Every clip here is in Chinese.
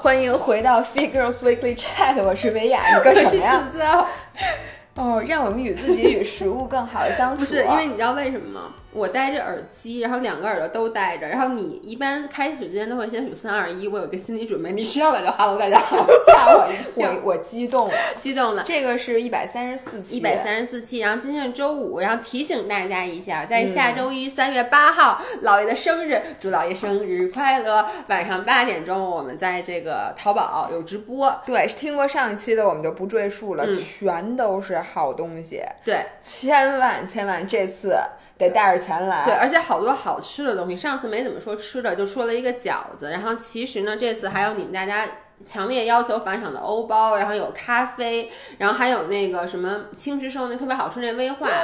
欢迎回到 Figures Weekly Chat，我是维亚，你干什么呀？哦，让我们与自己与食物更好的相处。不是，因为你知道为什么吗？我戴着耳机，然后两个耳朵都戴着，然后你一般开始之前都会先数三二一，我有个心理准备，你需要来就 Hello 大家好，吓我一跳，我我激动了，激动了。这个是一百三十四期，一百三十四期，然后今天是周五，然后提醒大家一下，在下周一三月八号，姥爷的生日，祝姥爷生日快乐！晚上八点钟，我们在这个淘宝有直播。对，听过上一期的我们就不赘述了，全都是好东西。对，千万千万这次。得带着钱来，对，而且好多好吃的东西。上次没怎么说吃的，就说了一个饺子。然后其实呢，这次还有你们大家强烈要求返场的欧包，然后有咖啡，然后还有那个什么青石寿那特别好吃那威化。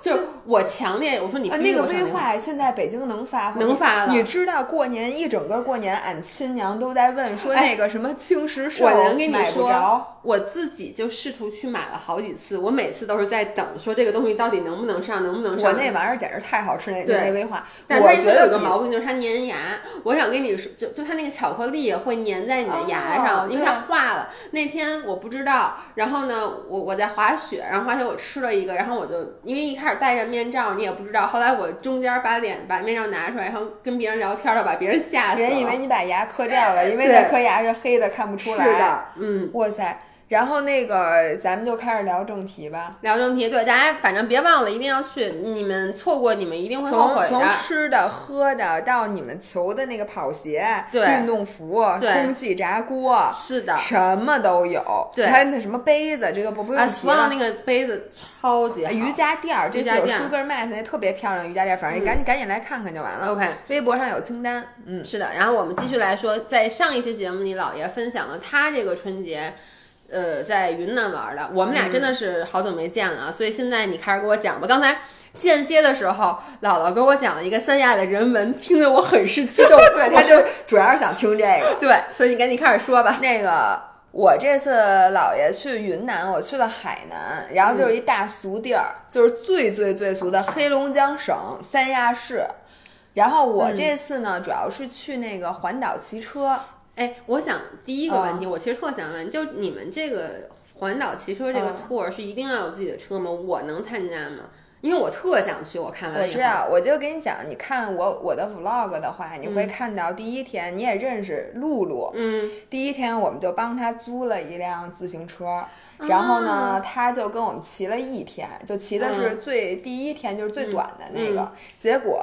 就是我强烈我说你那个威化现在北京能发能发了。你知道过年一整个过年，俺亲娘都在问说那个什么青石寿，我能跟你说。我自己就试图去买了好几次，我每次都是在等，说这个东西到底能不能上，能不能上。我那玩意儿简直太好吃，那那威化。但它有个毛病，就是它粘牙。我想跟你说，就就它那个巧克力会粘在你的牙上，因为它化了。那天我不知道，然后呢，我我在滑雪，然后滑雪我吃了一个，然后我就因为一开始戴着面罩，你也不知道。后来我中间把脸把面罩拿出来，然后跟别人聊天了，把别人吓死了。人以为你把牙磕掉了，因为那颗牙是黑的，看不出来。是的，嗯，哇塞。然后那个，咱们就开始聊正题吧。聊正题，对大家，反正别忘了，一定要去。你们错过，你们一定会后悔的。从从吃的、喝的，到你们求的那个跑鞋、对运动服、空气炸锅，是的，什么都有。对，还有那什么杯子，这个不不用提了。那个杯子超级瑜伽垫儿，这次有 Sugar Mat 那特别漂亮瑜伽垫儿，反正你赶紧赶紧来看看就完了。OK，微博上有清单。嗯，是的。然后我们继续来说，在上一期节目里，姥爷分享了他这个春节。呃，在云南玩的，我们俩真的是好久没见了啊！所以现在你开始给我讲吧。刚才间歇的时候，姥姥给我讲了一个三亚的人文，听得我很是激动。对，他就主要是想听这个。对，所以你赶紧开始说吧。那个，我这次姥爷去云南，我去了海南，然后就是一大俗地儿，就是最最最俗的黑龙江省三亚市。然后我这次呢，主要是去那个环岛骑车。哎，我想第一个问题，我其实特想问，就你们这个环岛骑车这个 tour 是一定要有自己的车吗？我能参加吗？因为我特想去，我看完我知道，我就跟你讲，你看我我的 vlog 的话，你会看到第一天你也认识露露，嗯，第一天我们就帮他租了一辆自行车，然后呢，他就跟我们骑了一天，就骑的是最第一天就是最短的那个，结果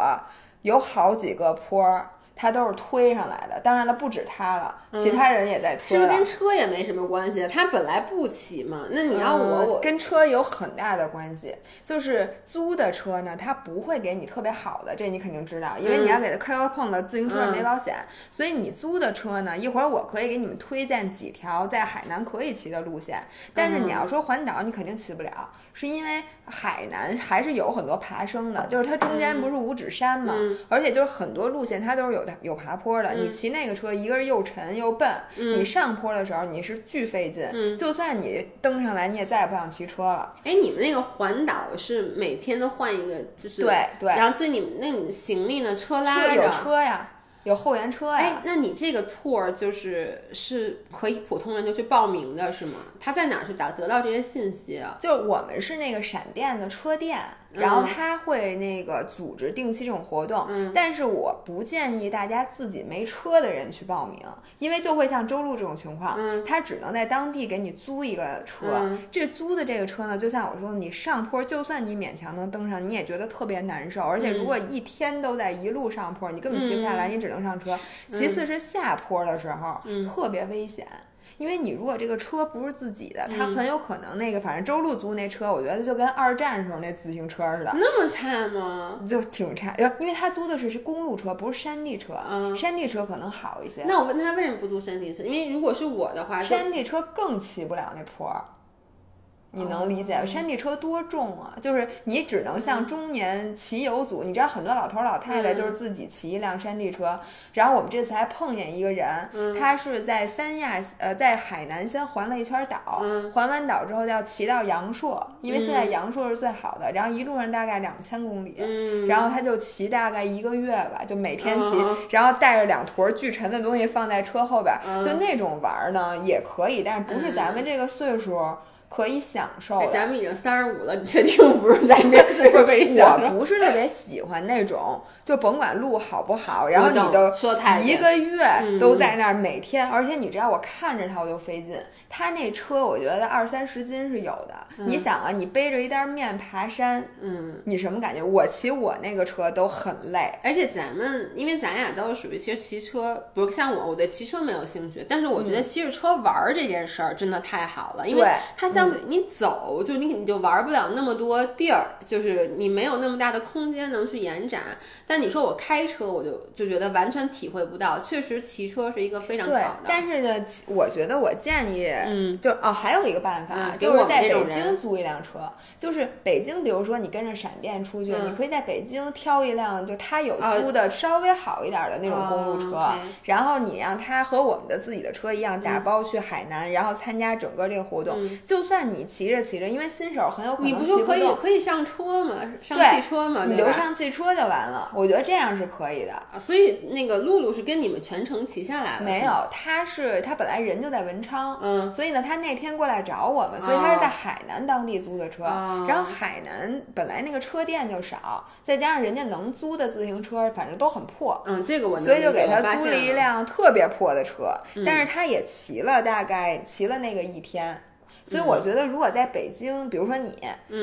有好几个坡。他都是推上来的，当然了，不止他了，其他人也在推。是不是跟车也没什么关系？他本来不骑嘛。那你要我，我跟车有很大的关系。就是租的车呢，他不会给你特别好的，这你肯定知道，因为你要给他磕磕碰的，自行车没保险。所以你租的车呢，一会儿我可以给你们推荐几条在海南可以骑的路线。但是你要说环岛，你肯定骑不了。是因为海南还是有很多爬升的，就是它中间不是五指山嘛，而且就是很多路线它都是有的有爬坡的。你骑那个车，一个是又沉又笨，你上坡的时候你是巨费劲，就算你登上来，你也再也不想骑车了。哎，你们那个环岛是每天都换一个，就是对对，然后所以你们那你的行李呢？车拉着有车呀。有后援车呀？哎，那你这个 tour 就是是可以普通人就去报名的是吗？他在哪儿去打得到这些信息啊？就是我们是那个闪电的车店。然后他会那个组织定期这种活动，但是我不建议大家自己没车的人去报名，因为就会像周路这种情况，他只能在当地给你租一个车。这租的这个车呢，就像我说的，你上坡就算你勉强能登上，你也觉得特别难受，而且如果一天都在一路上坡，你根本骑不下来，你只能上车。其次是下坡的时候，特别危险。因为你如果这个车不是自己的，他很有可能那个，反正周路租那车，我觉得就跟二战时候那自行车似的。那么差吗？就挺差，因为他租的是是公路车，不是山地车。嗯，山地车可能好一些。那我问他为什么不租山地车？因为如果是我的话，山地车更骑不了那坡。你能理解？山地车多重啊！就是你只能像中年骑游组，你知道很多老头老太太就是自己骑一辆山地车。然后我们这次还碰见一个人，他是在三亚呃在海南先环了一圈岛，环完岛之后要骑到阳朔，因为现在阳朔是最好的。然后一路上大概两千公里，然后他就骑大概一个月吧，就每天骑，然后带着两坨巨沉的东西放在车后边，就那种玩呢也可以，但是不是咱们这个岁数。可以享受。咱们已经三十五了，你确定不是咱们岁数可以享受？我不是特别喜欢那种。就甭管路好不好，然后你就一个月都在那儿，每天，而且你知道我看着它我就费劲。他那车我觉得二三十斤是有的。你想啊，你背着一袋面爬山，嗯，你什么感觉？我骑我那个车都很累。而且咱们因为咱俩都是属于其实骑车，不是像我，我对骑车没有兴趣。但是我觉得骑着车玩这件事儿真的太好了，因为它相比你走，就你你就玩不了那么多地儿，就是你没有那么大的空间能去延展。但你说我开车，我就就觉得完全体会不到。确实，骑车是一个非常好的。但是呢，我觉得我建议，嗯，就哦，还有一个办法，就是在北京租一辆车。就是北京，比如说你跟着闪电出去，你可以在北京挑一辆，就他有租的稍微好一点的那种公路车，然后你让他和我们的自己的车一样打包去海南，然后参加整个这个活动。就算你骑着骑着，因为新手很有可能骑不动，可以可以上车嘛，上汽车嘛，你就上汽车就完了。我觉得这样是可以的，所以那个露露是跟你们全程骑下来的？没有，他是他本来人就在文昌，嗯，所以呢，他那天过来找我们，所以他是在海南当地租的车。然后海南本来那个车店就少，再加上人家能租的自行车，反正都很破，嗯，这个我所以就给他租了一辆特别破的车，但是他也骑了大概骑了那个一天。所以我觉得，如果在北京，比如说你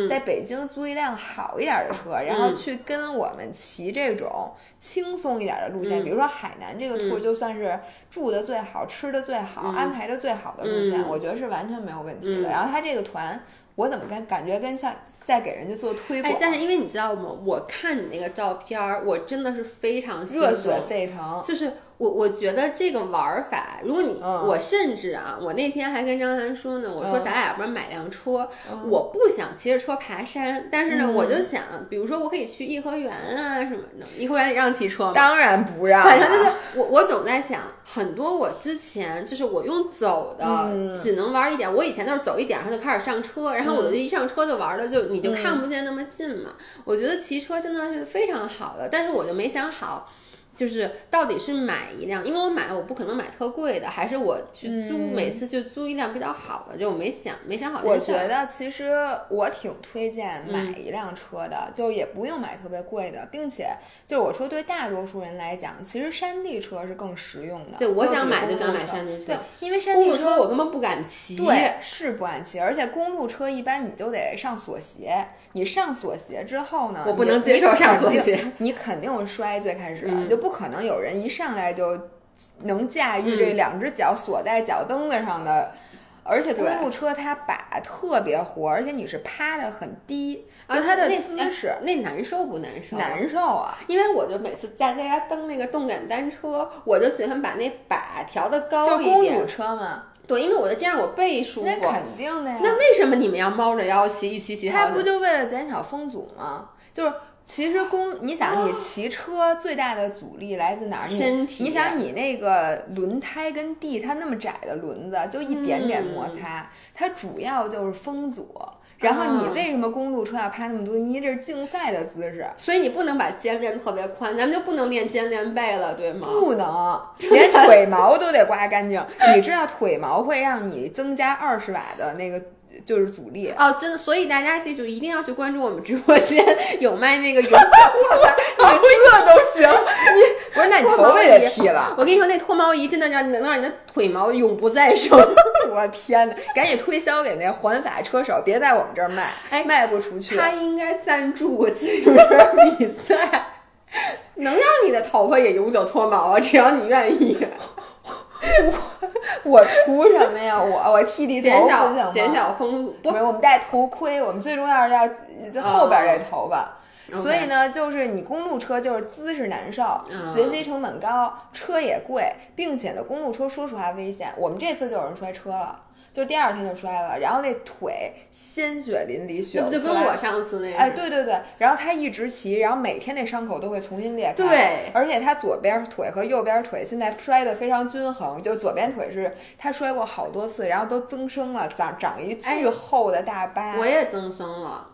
在北京租一辆好一点的车，然后去跟我们骑这种轻松一点的路线，比如说海南这个 tour，就算是住的最好、吃的最好、安排的最好的路线，我觉得是完全没有问题的。然后他这个团，我怎么跟感觉跟像在给人家做推广？但是因为你知道吗？我看你那个照片，我真的是非常热血沸腾，就是。我我觉得这个玩法，如果你我甚至啊，我那天还跟张涵说呢，我说咱俩要不然买辆车，我不想骑着车爬山，但是呢，我就想，比如说我可以去颐和园啊什么的，颐和园里让骑车吗？当然不让。反正就是我我总在想，很多我之前就是我用走的，只能玩一点。我以前都是走一点，然后就开始上车，然后我就一上车就玩的就你就看不见那么近嘛。我觉得骑车真的是非常好的，但是我就没想好。就是到底是买一辆，因为我买我不可能买特贵的，还是我去租，每次去租一辆比较好的，就我没想没想好。我觉得其实我挺推荐买一辆车的，就也不用买特别贵的，并且就是我说对大多数人来讲，其实山地车是更实用的。对，我想买就想买山地车，对，因为山地车我根本不敢骑。对，是不敢骑，而且公路车一般你就得上锁鞋，你上锁鞋之后呢，我不能接受上锁鞋，你肯定会摔，最开始就不。不可能有人一上来就能驾驭这两只脚锁在脚蹬子上的，而且公路车它把特别活，而且你是趴的很低，就它的姿势那难受不难受？难受啊！因为我就每次在家蹬那个动感单车，我就喜欢把那把调的高一点。就公路车嘛，对，因为我的这样我背舒服。那肯定的呀。那为什么你们要猫着腰骑一骑骑？它不就为了减小风阻吗？就是。其实公，你想你骑车最大的阻力来自哪儿？身体。你想你那个轮胎跟地，它那么窄的轮子，就一点点摩擦，它主要就是风阻。然后你为什么公路车要趴那么多？因为这是竞赛的姿势，所以你不能把肩练特别宽，咱们就不能练肩练背了，对吗？不能，连腿毛都得刮干净。你知道腿毛会让你增加二十瓦的那个。就是阻力哦，真的，所以大家记住，一定要去关注我们直播间，有卖那个泳。我操，你这都行？你不是那你头发也得剃了？我跟你说，那脱毛仪真的让能让你的腿毛永不再生。我天哪，赶紧推销给那环法车手，别在我们这儿卖，哎，卖不出去。他应该赞助我骑车 比赛，能让你的头发也永久脱毛啊？只要你愿意。我 我图什么呀？我我剃剃头减小？减小风阻不是我们戴头盔，我们最重要是要后边这头发。所以呢，就是你公路车就是姿势难受，学习成本高，车也贵，并且呢，公路车说实话危险。我们这次就有人摔车了。就第二天就摔了，然后那腿鲜血淋漓，血就跟我上次那哎，对对对，然后他一直骑，然后每天那伤口都会重新裂开，对，而且他左边腿和右边腿现在摔得非常均衡，就左边腿是他摔过好多次，然后都增生了，长长一巨厚的大疤，我也增生了，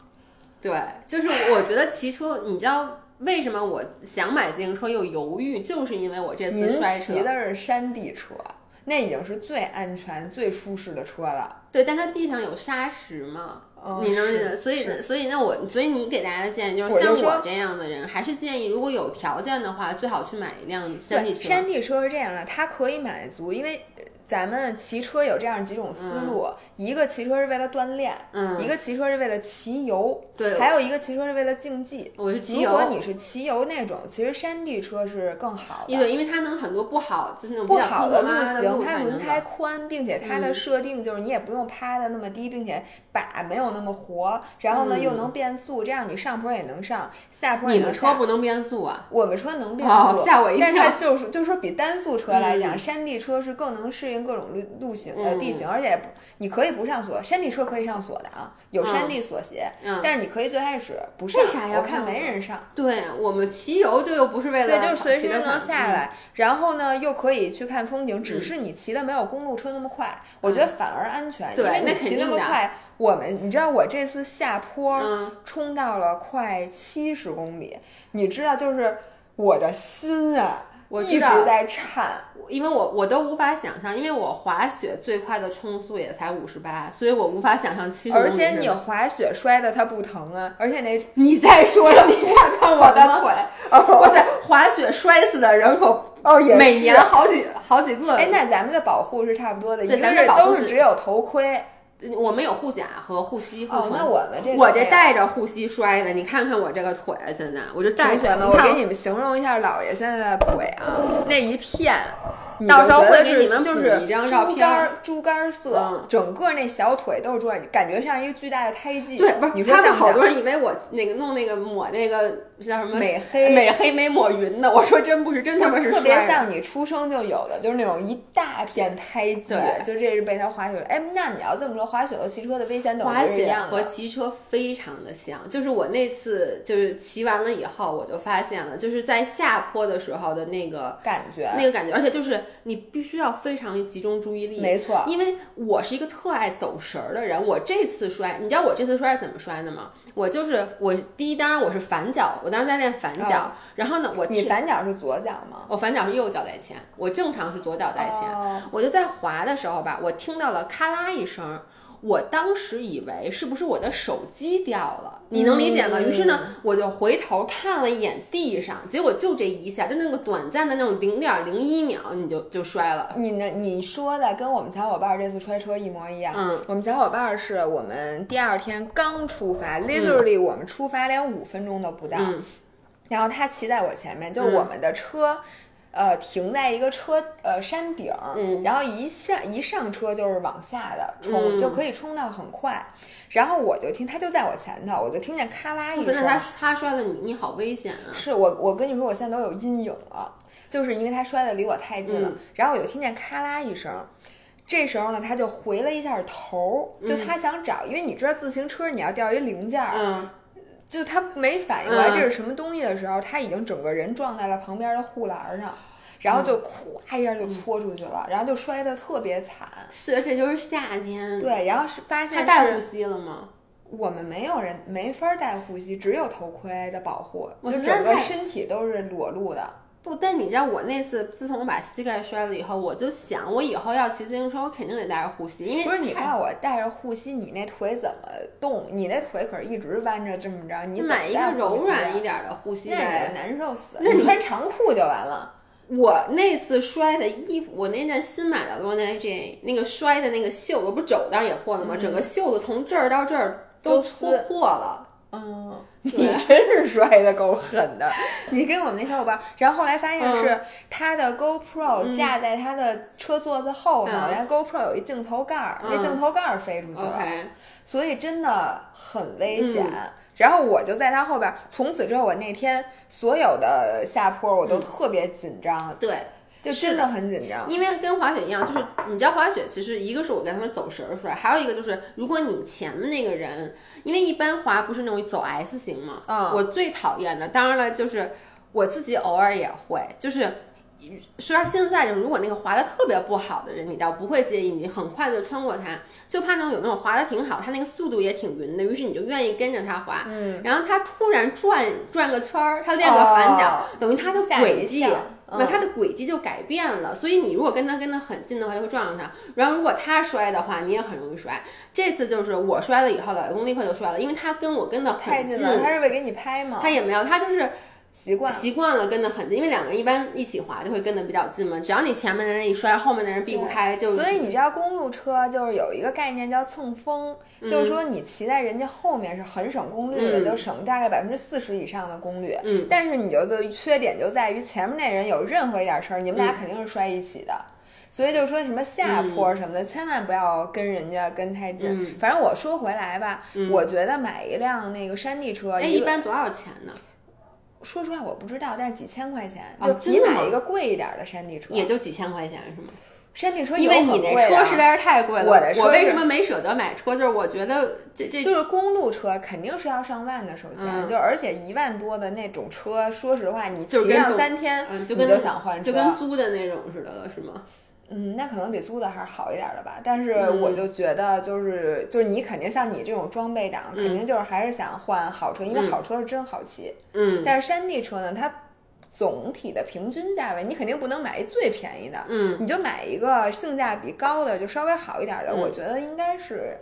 对，就是我觉得骑车，你知道。为什么我想买自行车又犹豫？就是因为我这次摔车。骑的是山地车，那已经是最安全、最舒适的车了。对，但它地上有沙石嘛，你能？所以，所以那我，所以你给大家的建议就是，像我这样的人，还是建议如果有条件的话，最好去买一辆山地车。山地车是这样的，它可以满足，因为。咱们骑车有这样几种思路，一个骑车是为了锻炼，一个骑车是为了骑游，对，还有一个骑车是为了竞技。我是骑游。如果你是骑游那种，其实山地车是更好的，因为因为它能很多不好就是那种不好的路型，它轮胎宽。并且它的设定就是你也不用趴的那么低，并且把没有那么活，然后呢又能变速，这样你上坡也能上，下坡也能下。你们车不能变速啊？我们车能变速，吓我一跳。但是就是就是说比单速车来讲，山地车是更能适应各种路路型呃地形，而且你可以不上锁，山地车可以上锁的啊，有山地锁鞋，但是你可以最开始不上。为啥呀？我看没人上。对我们骑游就又不是为了对，就随时能下来，然后呢又可以去看风景，只是你骑的没有公路车那么快。我觉得反而安全，因为你骑那么快。我们，你知道我这次下坡冲到了快七十公里，你知道，就是我的心啊，我一直在颤，因为我我都无法想象，因为我滑雪最快的冲速也才五十八，所以我无法想象七十。而且你滑雪摔的它不疼啊，而且那 你再说，你看看我的腿，哇塞，滑雪摔死的人可。哦，也每年好几好几个。哎，那咱们的保护是差不多的，一个是都是只有头盔。我们有护甲和护膝。哦，那我们这我这带着护膝摔的，你看看我这个腿，现在我就带。同学们，我给你们形容一下姥爷现在的腿啊，那一片。到时候会给你们就是一张照片，猪肝猪肝色，整个那小腿都是猪肝，感觉像一个巨大的胎记。对，不是他们好多人以为我那个弄那个抹那个叫什么美黑美黑没抹匀的，我说真不是，真他妈是特别像你出生就有的，就是那种一大片胎记。就这是被他滑雪。哎，那你要这么说，滑雪和骑车的危险等滑雪和骑车非常的像，就是我那次就是骑完了以后，我就发现了，就是在下坡的时候的那个感觉，那个感觉，而且就是你必须要。非常集中注意力，没错，因为我是一个特爱走神儿的人。我这次摔，你知道我这次摔是怎么摔的吗？我就是我第一，当然我是反脚，我当时在练反脚。然后呢，我你反脚是左脚吗？我反脚是右脚在前，我正常是左脚在前。我就在滑的时候吧，我听到了咔啦一声。我当时以为是不是我的手机掉了，你能理解吗？于是呢，我就回头看了一眼地上，结果就这一下，就那个短暂的那种零点零一秒，你就就摔了。你呢？你说的跟我们小伙伴这次摔车一模一样。嗯，我们小伙伴是我们第二天刚出发，literally 我们出发连五分钟都不到，然后他骑在我前面，就我们的车。呃，停在一个车呃山顶，然后一下一上车就是往下的冲，就可以冲到很快。然后我就听他就在我前头，我就听见咔啦一声。他他摔了你，你好危险啊！是我我跟你说，我现在都有阴影了，就是因为他摔的离我太近了。然后我就听见咔啦一声，这时候呢，他就回了一下头，就他想找，因为你知道自行车你要掉一零件儿。就他没反应过来这是什么东西的时候，他已经整个人撞在了旁边的护栏上，然后就咵一下就搓出去了，然后就摔得特别惨。是，而且就是夏天。对，然后是发现他戴护膝了吗？我们没有人没法戴护膝，只有头盔的保护，就整个身体都是裸露的。不，但你知道我那次，自从我把膝盖摔了以后，我就想，我以后要骑自行车，我肯定得带着护膝，因为不是你告诉我带着护膝，你那腿怎么动？你那腿可是一直弯着这么着，你买一个柔软一点的护膝，难受死了。那你穿长裤就完了。我那次摔的衣服，我那件新买的罗耐 J，那个摔的那个袖子不肘带也破了吗？整个袖子从这儿到这儿都搓破了。嗯。你真是摔的够狠的，你跟我们那小伙伴，然后后来发现是他的 GoPro 架在他的车座子后头，然后 GoPro 有一镜头盖儿，那镜头盖儿飞出去了，所以真的很危险。然后我就在他后边，从此之后我那天所有的下坡我都特别紧张。对。就真的很紧张。因为跟滑雪一样，就是你知道滑雪，其实一个是我跟他们走神儿出来，还有一个就是如果你前面那个人，因为一般滑不是那种走 S 型嘛，嗯我最讨厌的，当然了，就是我自己偶尔也会，就是。说到现在，就是如果那个滑的特别不好的人，你倒不会介意，你很快就穿过他，就怕那种有那种滑的挺好，他那个速度也挺匀的，于是你就愿意跟着他滑。嗯，然后他突然转转个圈儿，他练个反脚，哦等于他的轨迹，跳那、嗯他的轨迹就改变了。所以你如果跟他跟得很近的话，就会撞上他。然后如果他摔的话，你也很容易摔。这次就是我摔了以后，老公立刻就摔了，因为他跟我跟的很太近了，他是为给你拍吗？他也没有，他就是习惯。习惯了跟得很近，因为两个人一般一起滑就会跟得比较近嘛。只要你前面的人一摔，后面的人避不开，就所以你知道公路车就是有一个概念叫蹭风，就是说你骑在人家后面是很省功率的，嗯就省大概百分之四十以上的功率。嗯，但是你就的缺点就在于前面那人有任何一点事儿，你们俩嗯肯定是摔一起的。所以就是说什么下坡什么的，千万不要跟人家跟太近。嗯反正我说回来吧，我觉得买一辆那个山地车，哎，一般多少钱呢？说实话我不知道，但是几千块钱，哦就你买一个贵一点的山地车，也就几千块钱是吗？山地车因为你那车实在是太贵了。我的车我为什么没舍得买车？就是我觉得这这就是公路车肯定是要上万的，首先、嗯就而且一万多的那种车，说实话，你骑上三天，嗯，就跟你就想换车，就跟租的那种似的了，是吗？嗯，那可能比租的还是好一点的吧。但是嗯我就觉得，就是就是你肯定像你这种装备党，肯定就是还是想换好车，因为嗯好车是真好骑。嗯但是山地车呢，它总体的平均价位，你肯定不能买一最便宜的，嗯，你就买一个性价比高的，就稍微好一点的。嗯我觉得应该是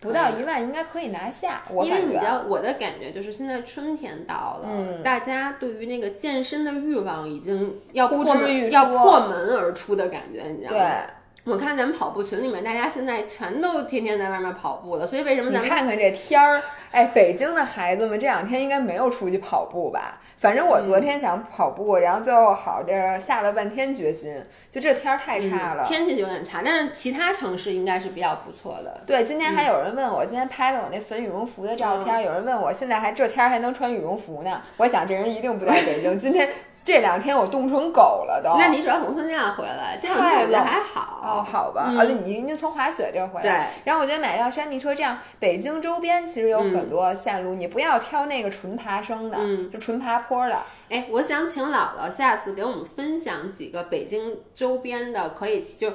不到一万，应该可以拿下。我因为感觉啊。你知道我的感觉就是现在春天到了，嗯大家对于那个健身的欲望已经要破要破门而出的感觉，你知道吗对吗？，我看咱们跑步群里面，大家现在全都天天在外面跑步了，所以为什么咱们看看这天儿，哎，北京的孩子们这两天应该没有出去跑步吧？反正我昨天想跑步，然后最后好这下了半天决心，就这天儿太差了。嗯天气有点差，但是其他城市应该是比较不错的。对，今天还有人问我，今天拍了我那粉羽绒服的照嗯片，有人问我现在还这天儿还能穿羽绒服呢。我想这人一定不在北京，今天这两天我冻成狗了都。那你主要从三亚回来，这两太天我觉得还好。哦，好吧，嗯而且你你从滑雪这儿回来，对然后我觉得买辆山地车，这样北京周边其实有很多线路，你不要挑那个纯爬升的，嗯就纯爬坡的。哎，我想请姥姥下次给我们分享几个北京周边的可以就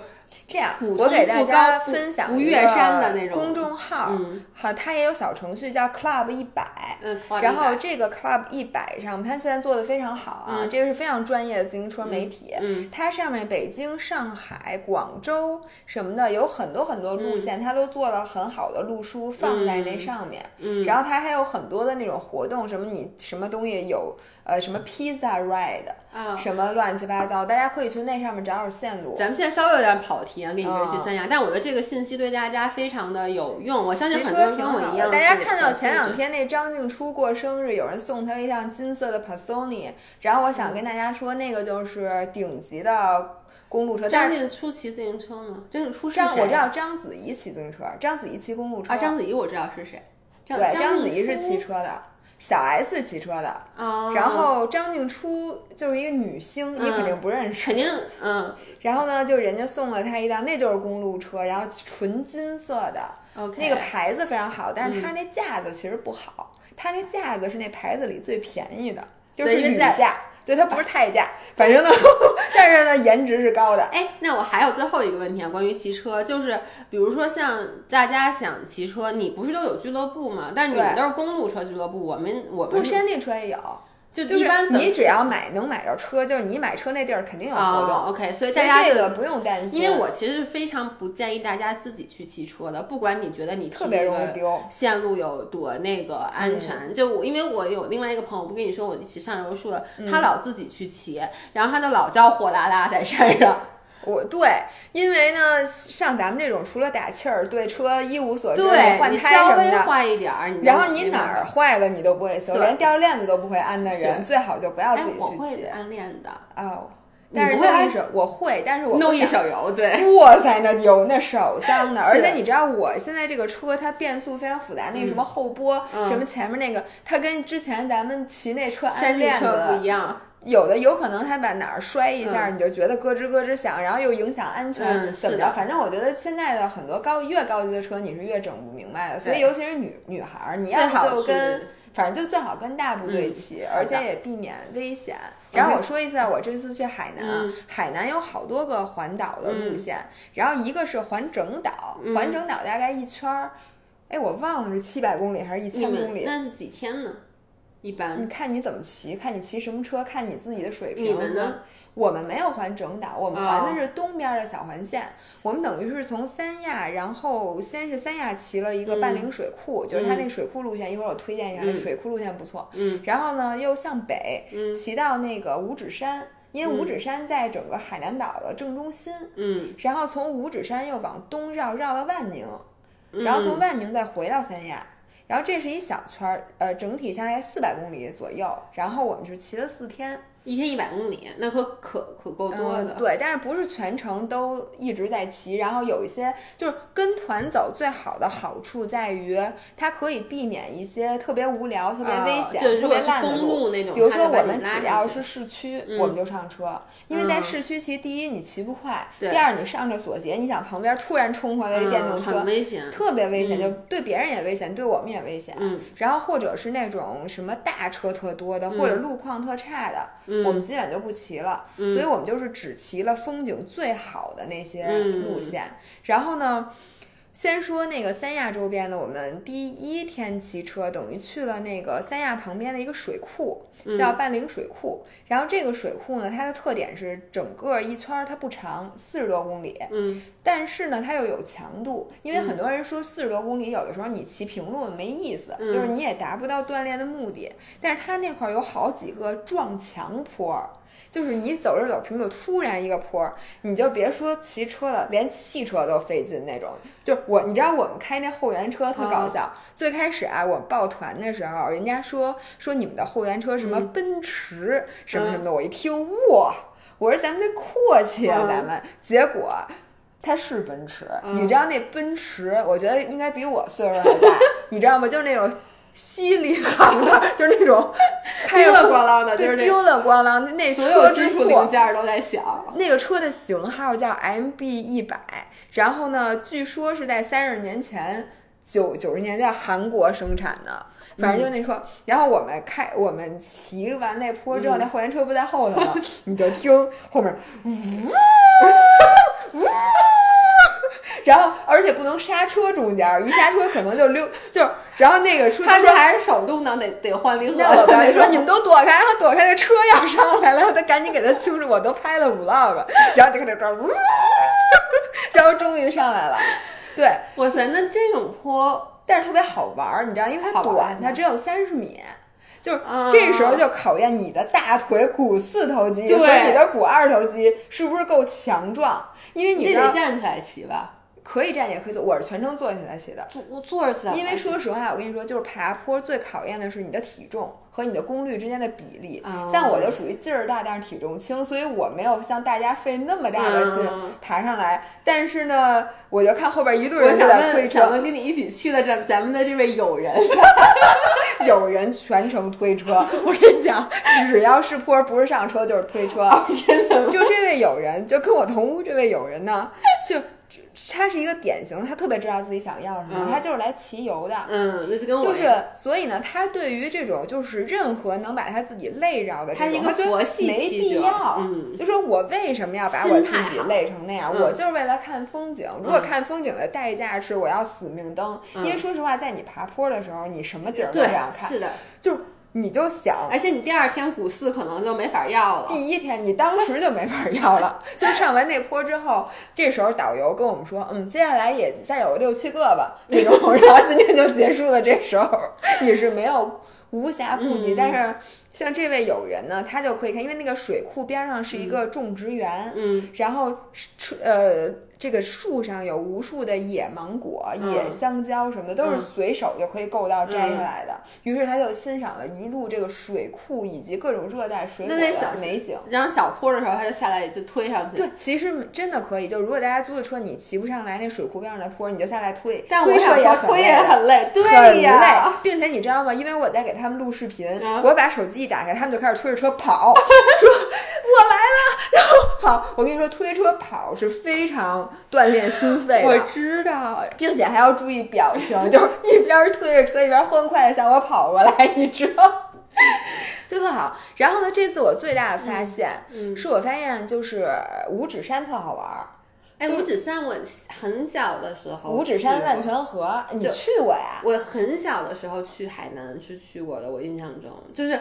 这样，我给大家分享一不越山的那种公众号，嗯好，它也有小程序叫 Club 一百。嗯，然后这个 Club 一百上，它现在做的非常好啊，嗯这个是非常专业的自行车媒体。嗯它上面北京、上海、广州什么的有很多很多路线，它都做了很好的路书放在那上面。嗯然后它还有很多的那种活动，什么你什么东西有呃什么 pizza ride，、啊。什么乱七八糟，大家可以去那上面找找线路。咱们现在稍微有点跑题啊，跟你说嗯去三亚，但我觉得这个信息对大家非常的有用，我相信很多人车挺好的，跟我一样。大家看到前两，天那张静初过生日，有人送他了一辆金色的 Pasoni，然后我想跟大家说，那个就是顶级的公路车。张静初骑自行车吗？张静初是谁张我知道章子怡骑自行车，章子怡骑公路车。啊，章子怡我知道是谁。对，张章子怡是骑车的，小 S 骑车的。哦，然后张静初就是一个女星，你肯定不认识。肯定嗯然后呢，就人家送了她一辆，那就是公路车，然后纯金色的。那个牌子非常好，但是嗯它那架子其实不好，它那架子是那牌子里最便宜的，就是对因为在雨架，对，它不是太价，反正呢，但是呢，颜值是高的。哎，那我还有最后一个问题啊，关于骑车，就是比如说像大家想骑车，你不是都有俱乐部吗？但是你们都是公路车俱乐部，我们我们不山地车也有，就就是一般你只要买能买着车，就是你买车那地儿肯定有活哦动，，OK，所以大家就这个不用担心，因为我其实是非常不建议大家自己去骑车的，不管你觉得你特别容易丢。线路有多那个安全，就我因为我有另外一个朋友，我不跟你说我一起上柔术的，他老自己去骑，然后他就老叫货拉拉在山上，我对，因为呢，像咱们这种除了打气儿，对车一无所知，对换你稍微胎什么的。坏一点儿，你然后你哪儿坏了你都不会修，连掉链子都不会安的人，最好就不要自己，哎我会去骑。安链的，哦，但是弄一手我会，但是我弄一手油，对，哇塞，那油那手脏的，而且你知道我现在这个车它变速非常复杂，那什么后拨，什么前面那个，它跟之前咱们骑那车安链子不一样。有的有可能他把哪儿摔一下，你就觉得咯吱咯吱响，然后又影响安全，怎么着？反正我觉得现在的很多高越高级的车，你是越整不明白的。所以尤其是女女孩儿，你要就跟反正就最好跟大部队骑，而且也避免危险。然后我说一下，我这次去海南，海南有好多个环岛的路线，然后一个是环整岛，环整岛大概一圈儿，哎，我忘了是七百公里还是一千公里？那是几天呢？一般，你看你怎么骑，看你骑什么车，看你自己的水平。你们呢？我们没有环整岛，我们环的是东边的小环线。我们等于是从三亚，然后先是三亚骑了一个半岭水库，就是它那水库路线。一会儿我推荐一下，那水库路线不错。嗯。然后呢，又向北骑到那个五指山，因为五指山在整个海南岛的正中心。嗯。然后从五指山又往东绕，绕到万宁，然后从万宁再回到三亚。然后这是一小圈儿，呃，整体下来四百公里左右。然后我们是骑了四天。一天一百公里，那可可可够多的。对，但是不是全程都一直在骑，然后有一些就是跟团走最好的好处在于，它可以避免一些特别无聊、特别危险、特别烂的路。比如说我们只要是市区，我们就上车，因为在市区骑，第一你骑不快，第二你上着锁节，你想旁边突然冲回来一电动车，很危险，特别危险，就对别人也危险，对我们也危险。嗯然后或者是那种什么大车特多的，或者路况特差的。我们基本就不骑了，所以我们就是只骑了风景最好的那些路线。然后呢，先说那个三亚周边的，我们第一天骑车等于去了那个三亚旁边的一个水库，叫半岭水库。然后这个水库呢，它的特点是整个一圈它不长，四十多公里。嗯，但是呢，它又有强度，因为很多人说四十多公里有的时候你骑平路没意思，就是你也达不到锻炼的目的。但是它那块有好几个撞墙坡。就是你走着走平路，突然一个坡，你就别说骑车了，连汽车都费劲那种。就我，你知道我们开那后援车特搞笑。最开始啊，我报团的时候，人家说说你们的后援车什么奔驰什么什么的，我一听哇，我说咱们这阔气啊，咱们。结果它是奔驰，你知道那奔驰，我觉得应该比我岁数还大，你知道吗？就是那种。稀里行的，就是那种 叮了咣啷的，就是叮了咣啷。那所有金属零件都在响。那个车的型号叫 MB 一百，然后呢，据说是在三十年前九九十年代韩国生产的，反正就那车。然后我们开，我们骑完那坡之后，那后援车不在后头吗？你就听后面呜呜。然后，而且不能刹车，中间一刹车可能就溜，就然后那个说他说还是手动挡，得得换离合。我刚才说你们都躲开，然后躲开那车要上来了，他赶紧给他清楚，我都拍了 vlog，然后就开始呜，然后终于上来了。对，哇塞，那这种坡，但是特别好玩儿，你知道，因为它短，它只有三十米，就是这时候就考验你的大腿股四头肌和你的股二头肌是不是够强壮，因为你得站起来骑吧。可以站也可以坐，我是全程坐起来写的。坐我坐着骑。因为说实话，我跟你说，就是爬坡最考验的是你的体重和你的功率之间的比例。像我就属于劲儿大，但是体重轻，所以我没有像大家费那么大的劲爬上来。但是呢，我就看后边一路人在推车。想问跟你一起去的咱咱们的这位友人，友人全程推车。我跟你讲，只要是坡，不是上车就是推车。真的。就这位友人，就跟我同屋这位友人呢，就。他是一个典型，他特别知道自己想要什么，他就是来骑游的。嗯，那就跟我就是，所以呢，他对于这种就是任何能把他自己累着的这种，他就没必要。嗯，就说我为什么要把我自己累成那样？我就是为了看风景。如果看风景的代价是我要死命蹬，因为说实话，在你爬坡的时候，你什么景儿都不想看。是的，就。你就想，而且你第二天股四可能就没法要了。第一天你当时就没法要了，就上完那坡之后，这时候导游跟我们说，嗯，接下来也再有六七个吧，那种，然后今天就结束了。这时候你是没有无暇顾及，但是像这位友人呢，他就可以看，因为那个水库边上是一个种植园，嗯，然后车呃。这个树上有无数的野芒果、野香蕉什么的，都是随手就可以够到摘下来的。于是他就欣赏了一路这个水库以及各种热带水果的美景。然后小坡的时候，他就下来就推上去。对，其实真的可以。就如果大家租的车你骑不上来那水库边上的坡，你就下来推。但推车也推也很累，对呀，并且你知道吗？因为我在给他们录视频，我把手机一打开，他们就开始推着车跑，说我来 跑。我跟你说，推车跑是非常锻炼心肺的，我知道，并且还要注意表情，就是一边推着车一边欢快的向我跑过来，你知道，就特好。然后呢，这次我最大的发现，是我发现就是五指山特好玩。哎，五指山我很小的时候，五指山万泉河，你去过呀？我很小的时候去海南是去过的，我印象中就是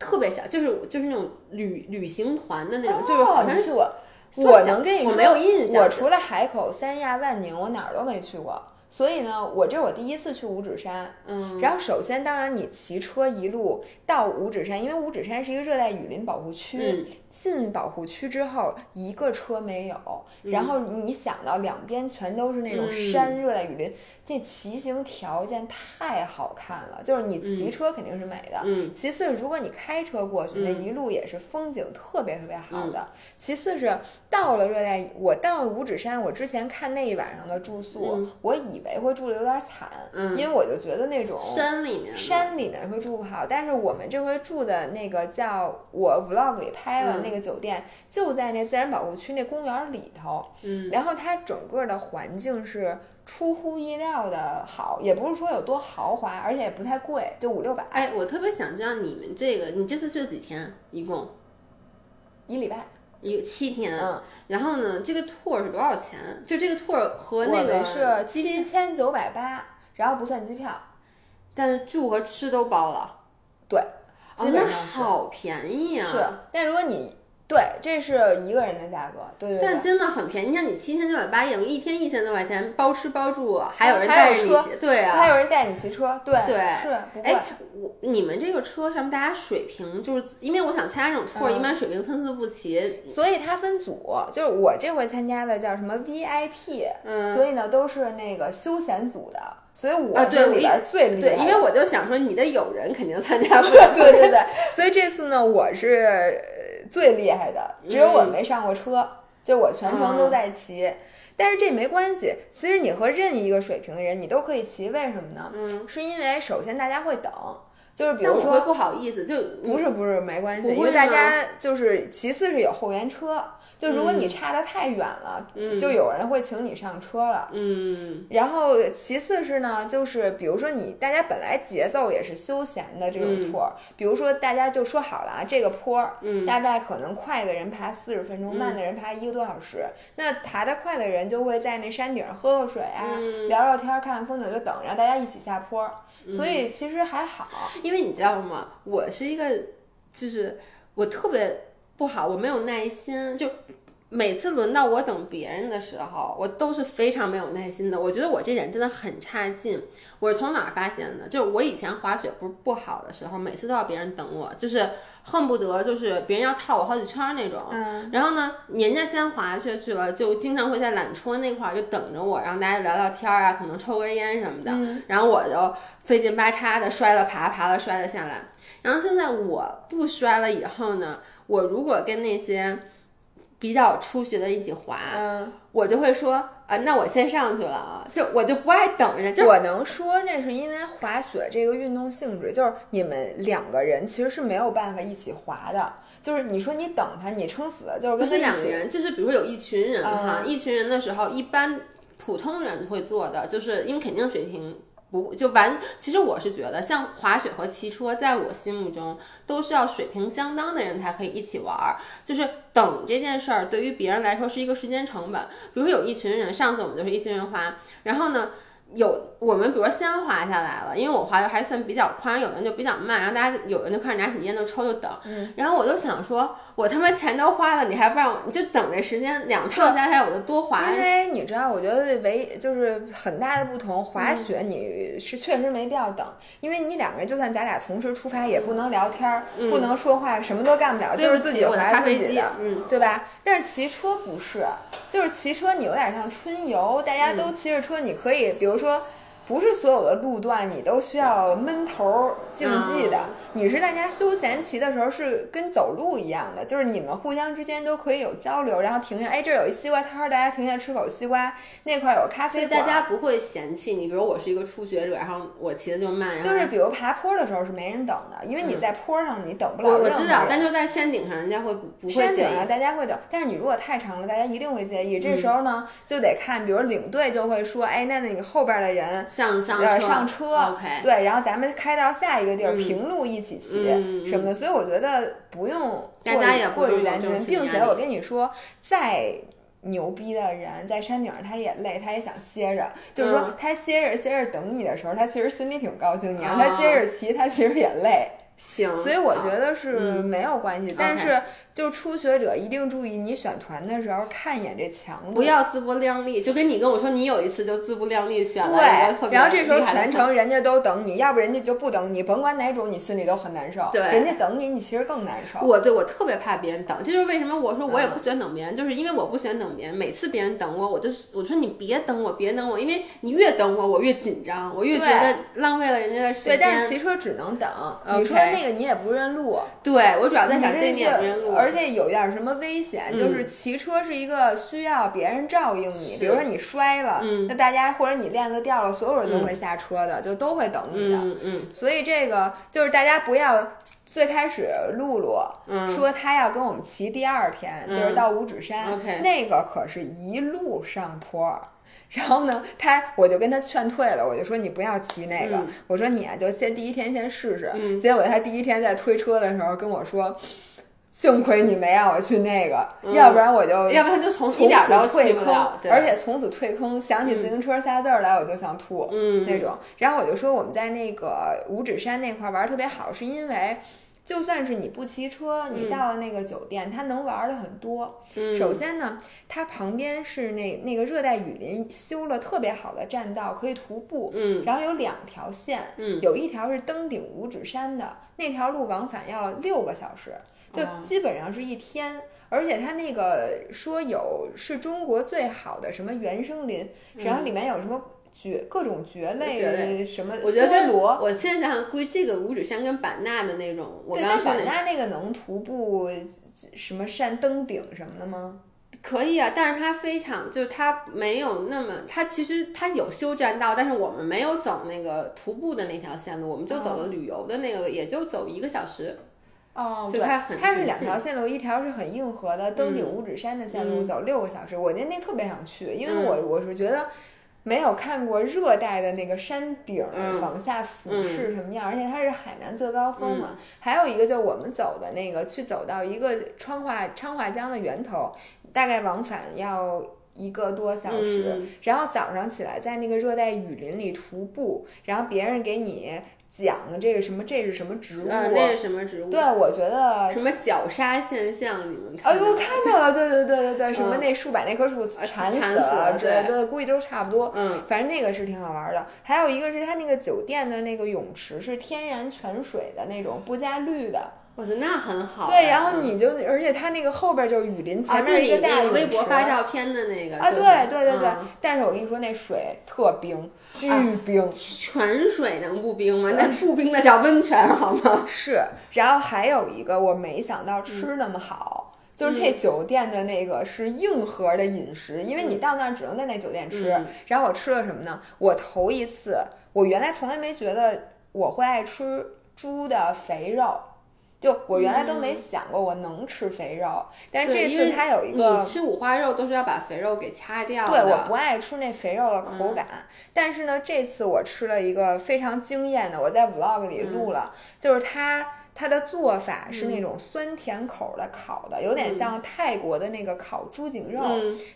特别小，就是就是那种旅旅行团的那种，就是好像是我，我能跟你说，我没有印象，我除了海口、三亚、万宁，我哪儿都没去过。所以呢，我这是我第一次去五指山，嗯，然后首先，当然你骑车一路到五指山，因为五指山是一个热带雨林保护区，进保护区之后一个车没有，然后你想到两边全都是那种山，热带雨林，这骑行条件太好看了，就是你骑车肯定是美的，嗯，其次如果你开车过去，那一路也是风景特别特别好的，其次是到了热带，我到五指山，我之前看那一晚上的住宿，我以以为会住的有点惨，嗯，因为我就觉得那种山里面山里面会住不好，但是我们这回住的那个叫我 vlog 里拍了那个酒店，就在那自然保护区那公园里头，嗯，然后它整个的环境是出乎意料的好，也不是说有多豪华，而且也不太贵，就五六百。哎，我特别想知道你们这个，你这次去了几天？一共一礼拜。一个七天，嗯，然后呢，这个 tour 是多少钱？就这个 tour 和那个是七千九百八，然后不算机票，但是住和吃都包了，对，基本上好便宜啊！是，但如果你。对，这是一个人的价格，对对。但真的很便宜，你看你七千九百八，等于一天一千多块钱，包吃包住，还有人带着你骑，对啊，还有人带你骑车，对对是。哎，我你们这个车上面大家水平，就是因为我想参加这种 tour，一般水平参差不齐，所以它分组，就是我这回参加的叫什么 VIP，嗯，所以呢都是那个休闲组的，所以我这里边最厉害，因为我就想说你的友人肯定参加 不了，对对对，所以这次呢我是。最厉害的，只有我没上过车，就我全程都在骑。但是这没关系，其实你和任意一个水平的人，你都可以骑。为什么呢？嗯，是因为首先大家会等，就是比如说不好意思，就不是不是没关系，因为大家就是其次是有后援车。就如果你差的太远了，就有人会请你上车了。嗯，然后其次是呢，就是比如说你大家本来节奏也是休闲的这种坡，比如说大家就说好了啊，这个坡，大概可能快的人爬四十分钟，慢的人爬一个多小时。那爬得快的人就会在那山顶喝喝水啊，聊聊天，看看风景，就等着大家一起下坡。所以其实还好，因为你知道吗？我是一个，就是我特别。不好，我没有耐心，就每次轮到我等别人的时候，我都是非常没有耐心的。我觉得我这点真的很差劲。我是从哪儿发现的？就是我以前滑雪不是不好的时候，每次都要别人等我，就是恨不得就是别人要套我好几圈那种。嗯。然后呢，人家先滑下去了，就经常会在缆车那块儿就等着我，让大家聊聊天啊，可能抽根烟什么的。嗯。然后我就费劲巴叉的摔了爬，爬了摔了下来。然后现在我不摔了以后呢？我如果跟那些比较初学的一起滑，嗯，我就会说啊，那我先上去了啊，就我就不爱等人家。我能说那是因为滑雪这个运动性质，就是你们两个人其实是没有办法一起滑的。就是你说你等他，你撑死了，就是不是两个人，就是比如说有一群人哈，一群人的时候，一般普通人会做的，就是因为肯定水平。不就完？其实我是觉得，像滑雪和骑车，在我心目中都是要水平相当的人才可以一起玩儿。就是等这件事儿，对于别人来说是一个时间成本。比如说有一群人，上次我们就是一群人滑，然后呢。有我们比如说先滑下来了，因为我滑的还算比较快，有的人就比较慢，然后大家有人就开始拿起烟就抽就等，然后我就想说，我他妈钱都花了，你还不让我，你就等着时间两趟加起来我就多滑。因为你知道，我觉得唯就是很大的不同，滑雪你是确实没必要等，因为你两个人就算咱俩同时出发，也不能聊天，不能说话，什么都干不了，就是自己滑自己的，嗯，对吧？但是骑车不是。就是骑车你有点像春游，大家都骑着车，你可以比如说。不是所有的路段你都需要闷头竞技的，你是大家休闲骑的时候是跟走路一样的，就是你们互相之间都可以有交流，然后停下，哎，这儿有一西瓜摊儿，大家停下吃口西瓜，那块儿有咖啡馆，大家不会嫌弃你。比如我是一个初学者，然后我骑的就慢，就是比如爬坡的时候是没人等的，因为你在坡上你等不了。我知道，但就在山顶上，人家会不会山顶上大家会等，但是你如果太长了，大家一定会介意。这时候呢，就得看，比如领队就会说，哎，那那你后边的人上上车，对，然后咱们开到下一个地儿，平路一起骑什么的，所以我觉得不用过于担心，并且我跟你说，再牛逼的人在山顶上他也累，他也想歇着，就是说他歇着歇着等你的时候，他其实心里挺高兴，你让他接着骑，他其实也累。行，所以我觉得是没有关系，但是。就初学者一定注意，你选团的时候看一眼这强度，不要自不量力。就跟你跟我说，你有一次就自不量力选了对，然后这时候全程人家都等你，要不人家就不等你，甭管哪种，你心里都很难受。对，人家等你，你其实更难受。我对我特别怕别人等，这就是为什么我说我也不喜欢等别人，就是因为我不喜欢等别人。每次别人等我，我就我说你别等我，别等我，因为你越等我，我越紧张，我越觉得浪费了人家的时间。对，但是骑车只能等。你说那个你也不认路。对，我主要在想这点不认路，而且有一点什么。危险？就是骑车是一个需要别人照应你，比如说你摔了，那大家或者你链子掉了，所有人都会下车的，就都会等你的。嗯嗯。所以这个就是大家不要最开始露露说她要跟我们骑第二天，就是到五指山，那个可是一路上坡。然后呢，他我就跟他劝退了，我就说你不要骑那个，我说你啊就先第一天先试试。结果他第一天在推车的时候跟我说。幸亏你没让我去那个，要不然我就，要不然就从从此退坑，而且从此退坑。想起自行车仨字儿来，我就想吐，嗯，那种。然后我就说我们在那个五指山那块玩特别好，是因为就算是你不骑车，你到了那个酒店，它能玩的很多。首先呢，它旁边是那那个热带雨林修了特别好的栈道，可以徒步。嗯，然后有两条线，嗯，有一条是登顶五指山的，那条路往返要六个小时。就基本上是一天，而且它那个说有是中国最好的什么原生林，然后里面有什么蕨各种蕨类什么我觉得罗我现在想想，估计这个五指山跟版纳的那种，我刚说版纳那个能徒步什么山登顶什么的吗？可以啊，但是它非常就是它没有那么，它其实它有修栈道，但是我们没有走那个徒步的那条线路，我们就走了旅游的那个，也就走一个小时。哦，对，它是两条线路，一条是很硬核的登顶五指山的线路，走六个小时。我那那特别想去，因为我我是觉得没有看过热带的那个山顶往下俯视什么样，而且它是海南最高峰嘛。还有一个就是我们走的那个，去走到一个昌化昌化江的源头，大概往返要一个多小时。然后早上起来在那个热带雨林里徒步，然后别人给你。讲的这个什么？这是什么植物？啊，那是什么植物？对，我觉得什么绞杀现象？你们看？哎我，看到了！对对对对对，什么那树把那棵树缠死了？对对，估计都差不多。嗯，反正那个是挺好玩的。还有一个是它那个酒店的那个泳池是天然泉水的那种，不加氯的。我觉得那很好。对，然后你就，而且它那个后边就是雨林，前面一个大微博发照片的那个啊，对对对对。但是我跟你说，那水特冰，巨冰。泉水能不冰吗？那不冰的叫温泉好吗？是。然后还有一个，我没想到吃那么好，就是那酒店的那个是硬核的饮食，因为你到那儿只能在那酒店吃。然后我吃了什么呢？我头一次，我原来从来没觉得我会爱吃猪的肥肉。就我原来都没想过我能吃肥肉，但是这次它有一个，你吃五花肉都是要把肥肉给掐掉的。对，我不爱吃那肥肉的口感。但是呢，这次我吃了一个非常惊艳的，我在 vlog 里录了，就是它。它的做法是那种酸甜口的烤的，有点像泰国的那个烤猪颈肉，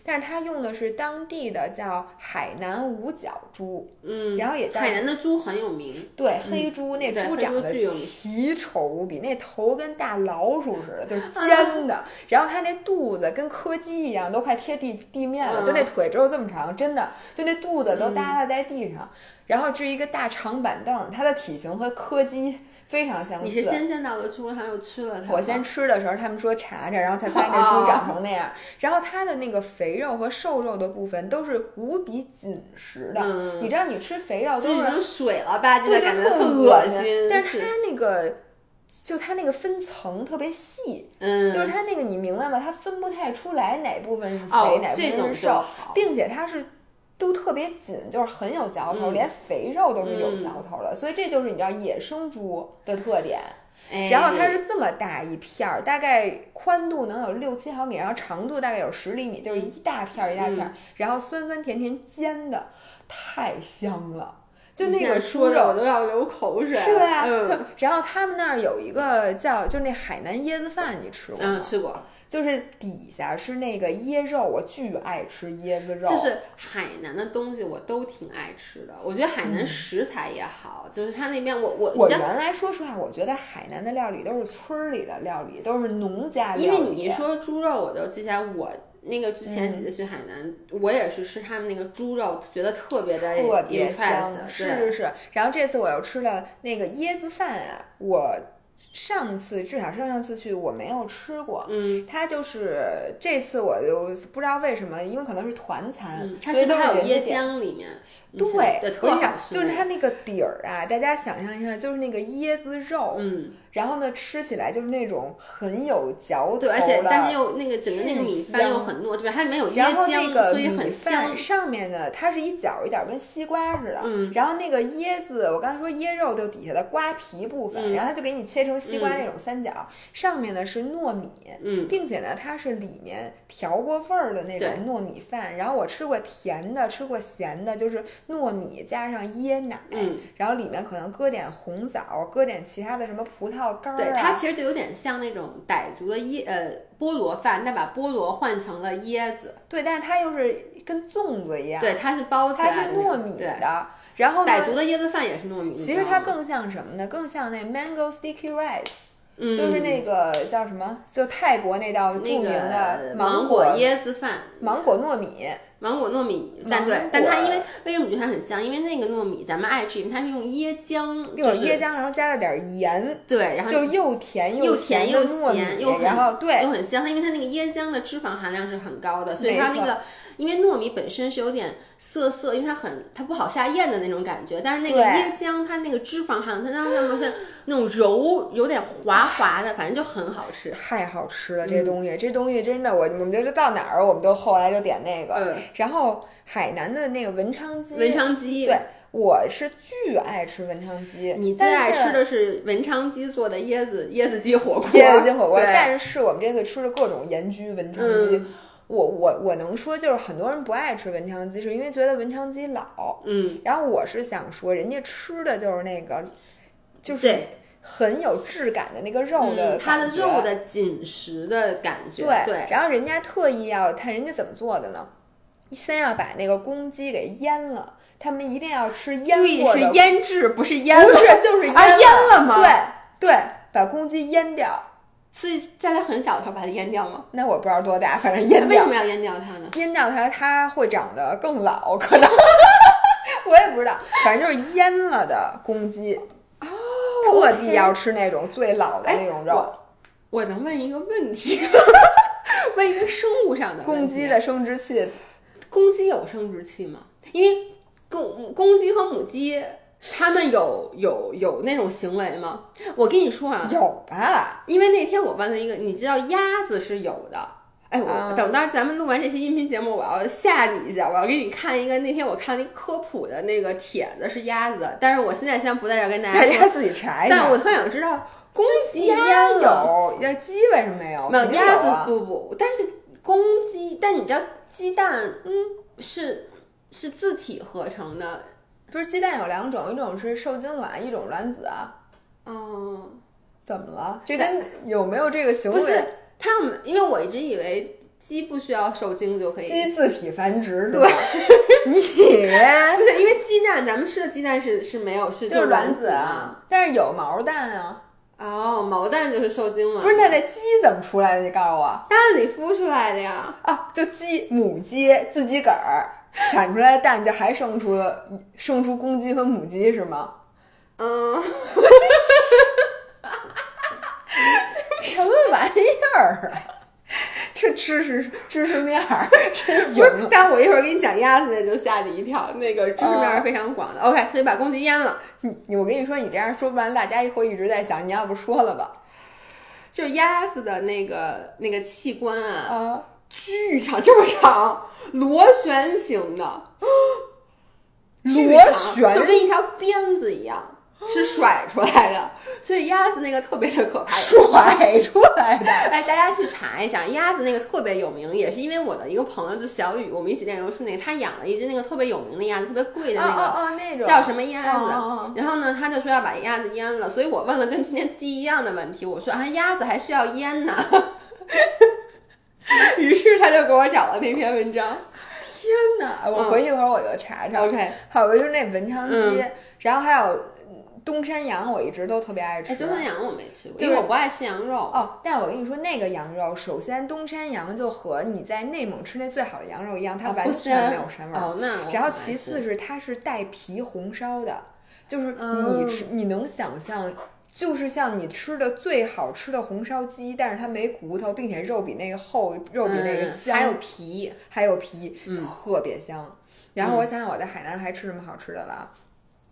但是它用的是当地的叫海南五角猪，嗯，然后也叫海南的猪很有名，对，黑猪那猪长得奇丑无比，那头跟大老鼠似的，就是尖的，然后它那肚子跟柯基一样，都快贴地地面了，就那腿只有这么长，真的，就那肚子都耷拉在地上，然后这一个大长板凳，它的体型和柯基。非常相似。你是先见到的猪，还有吃了它？我先吃的时候，他们说查查，然后才发 现这猪长成那样。然后它的那个肥肉和瘦肉的部分都是无比紧实的。嗯，你知道，你吃肥肉都是水了吧唧的感觉，特恶心。但是它那个。就它那个分层特别细，嗯，就是它那个你明白吗？它分不太出来哪部分是肥，哪部分是瘦，并且它是都特别紧，就是很有嚼头，连肥肉都是有嚼头的。所以这就是你知道野生猪的特点。然后它是这么大一片儿，大概宽度能有六七毫米，然后长度大概有十厘米，就是一大片儿一大片儿，然后酸酸甜甜煎的，太香了。就那个说的我都要流口水，是吧？嗯。然后他们那儿有一个叫，就那海南椰子饭，你吃过吗？嗯，吃过。就是底下是那个椰肉，我巨爱吃椰子肉。就是海南的东西我都挺爱吃的，我觉得海南食材也好，就是他那边我我我原来说实话，我觉得海南的料理都是村儿里的料理，都是农家料理。因为你一说猪肉，我就记起来我。那个之前几次去海南，我也是吃他们那个猪肉，觉得特别的特别香，是是是。然后这次我又吃了那个椰子饭啊，我上次至少上上次去我没有吃过，嗯，它就是这次我就不知道为什么，因为可能是团餐，它是不是还有椰浆里面？对，特好吃，就是它那个底儿啊，大家想象一下，就是那个椰子肉，嗯。然后呢，吃起来就是那种很有嚼头对，而且但是又那个整个那个米饭又很糯，对吧？它里面有椰浆，所以很香。上面呢，它是一角一角跟西瓜似的。嗯。然后那个椰子，我刚才说椰肉就底下的瓜皮部分，然后它就给你切成西瓜那种三角。上面呢是糯米，嗯，并且呢它是里面调过味儿的那种糯米饭。然后我吃过甜的，吃过咸的，就是糯米加上椰奶，嗯，然后里面可能搁点红枣，搁点其他的什么葡萄。对它其实就有点像那种傣族的椰呃菠萝饭，但把菠萝换成了椰子。对，但是它又是跟粽子一样。对，它是包起来的，糯米的。然后傣族的椰子饭也是糯米。其实它更像什么呢？更像那 mango sticky rice，嗯，就是那个叫什么？就泰国那道著名的芒果椰子饭，芒果糯米。芒果糯米，但对，但它因为为什么觉得它很香？因为那个糯米咱们爱吃，因为它是用椰浆，就是椰浆，然后加了点盐，对，然后就又甜又甜又咸，又然后对，又很香。它因为它那个椰浆的脂肪含量是很高的，所以它那个。因为糯米本身是有点涩涩，因为它很它不好下咽的那种感觉，但是那个椰浆它那个脂肪含量，它让它们是那种柔有点滑滑的，反正就很好吃，太好吃了这东西，这东西真的我我们就是到哪儿我们都后来就点那个，然后海南的那个文昌鸡，文昌鸡，对，我是巨爱吃文昌鸡，你最爱吃的是文昌鸡做的椰子椰子鸡火锅，椰子鸡火锅，但是我们这次吃了各种盐焗文昌鸡。我我我能说，就是很多人不爱吃文昌鸡，是因为觉得文昌鸡老。嗯，然后我是想说，人家吃的就是那个，就是很有质感的那个肉的，它的肉的紧实的感觉。对对。然后人家特意要看人家怎么做的呢？先要把那个公鸡给腌了，他们一定要吃腌过的。是腌制，不是腌。不是，就是腌了吗？对对，把公鸡腌掉。所以在它很小的时候把它阉掉吗？那我不知道多大，反正阉掉。为什么要阉掉它呢？阉掉它，它会长得更老，可能 我也不知道。反正就是阉了的公鸡，哦，特地要吃那种最老的那种肉。我能问一个问题？问一个生物上的公鸡的生殖器，公鸡有生殖器吗？因为公公鸡和母鸡。他们有有有那种行为吗？我跟你说啊，有吧。因为那天我问了一个，你知道鸭子是有的。哎，我等到咱们录完这期音频节目，我要吓你一下，我要给你看一个。那天我看了一科普的那个帖子，是鸭子。但是我现在先不在这跟大家说，大家自己查一下。但我特想知道，公鸡鸭有，那鸡为什么没有？没有鸭子不不，但是公鸡，但你知道鸡蛋，嗯，是是自体合成的。不是鸡蛋有两种，一种是受精卵，一种卵子啊。嗯，怎么了？这跟有没有这个行为？不是，他们因为我一直以为鸡不需要受精就可以。鸡自体繁殖，对。你不是因为鸡蛋，咱们吃的鸡蛋是是没有是就是卵子啊，但是有毛蛋啊。哦，毛蛋就是受精卵。不是，那那鸡怎么出来的？你告诉我。蛋里孵出来的呀。啊，就鸡母鸡自己个儿。产出来的蛋就还生出了生出公鸡和母鸡是吗？嗯，什么玩意儿啊？这知识知识面真有。但我一会儿给你讲鸭子，就吓你一跳。那个知识面是非常广的。OK，所以把公鸡阉了。你我跟你说，你这样说不完，大家以后一直在想，你要不说了吧？就是鸭子的那个那个器官啊。巨长，这么长，螺旋形的，螺旋就跟一条鞭子一样。是甩出来的，所以鸭子那个特别的可怕。甩出来的。哎，大家去查一下，鸭子那个特别有名，也是因为我的一个朋友，就小雨，我们一起练柔术那个，他养了一只那个特别有名的鸭子，特别贵的那个，哦哦那种叫什么鸭子。然后呢，他就说要把鸭子阉了，所以我问了跟今天鸡一样的问题，我说啊，鸭子还需要阉呢。于是他就给我找了那篇文章。天哪！我回去一会儿我就查查。OK，还有就是那文昌鸡，嗯然后还有东山羊，我一直都特别爱吃。哎，东山羊我没吃过，因为我不爱吃羊肉。哦，但是我跟你说，那个羊肉，首先东山羊就和你在内蒙吃那最好的羊肉一样，它完全没有膻味儿。哦，那然后其次是它是带皮红烧的，就是嗯你吃、你能想象，就是像你吃的最好吃的红烧鸡，但是它没骨头，并且肉比那个厚，肉比那个嗯香，还有皮，还有皮，嗯特别香。然后我想想，我在海南还吃什么好吃的了？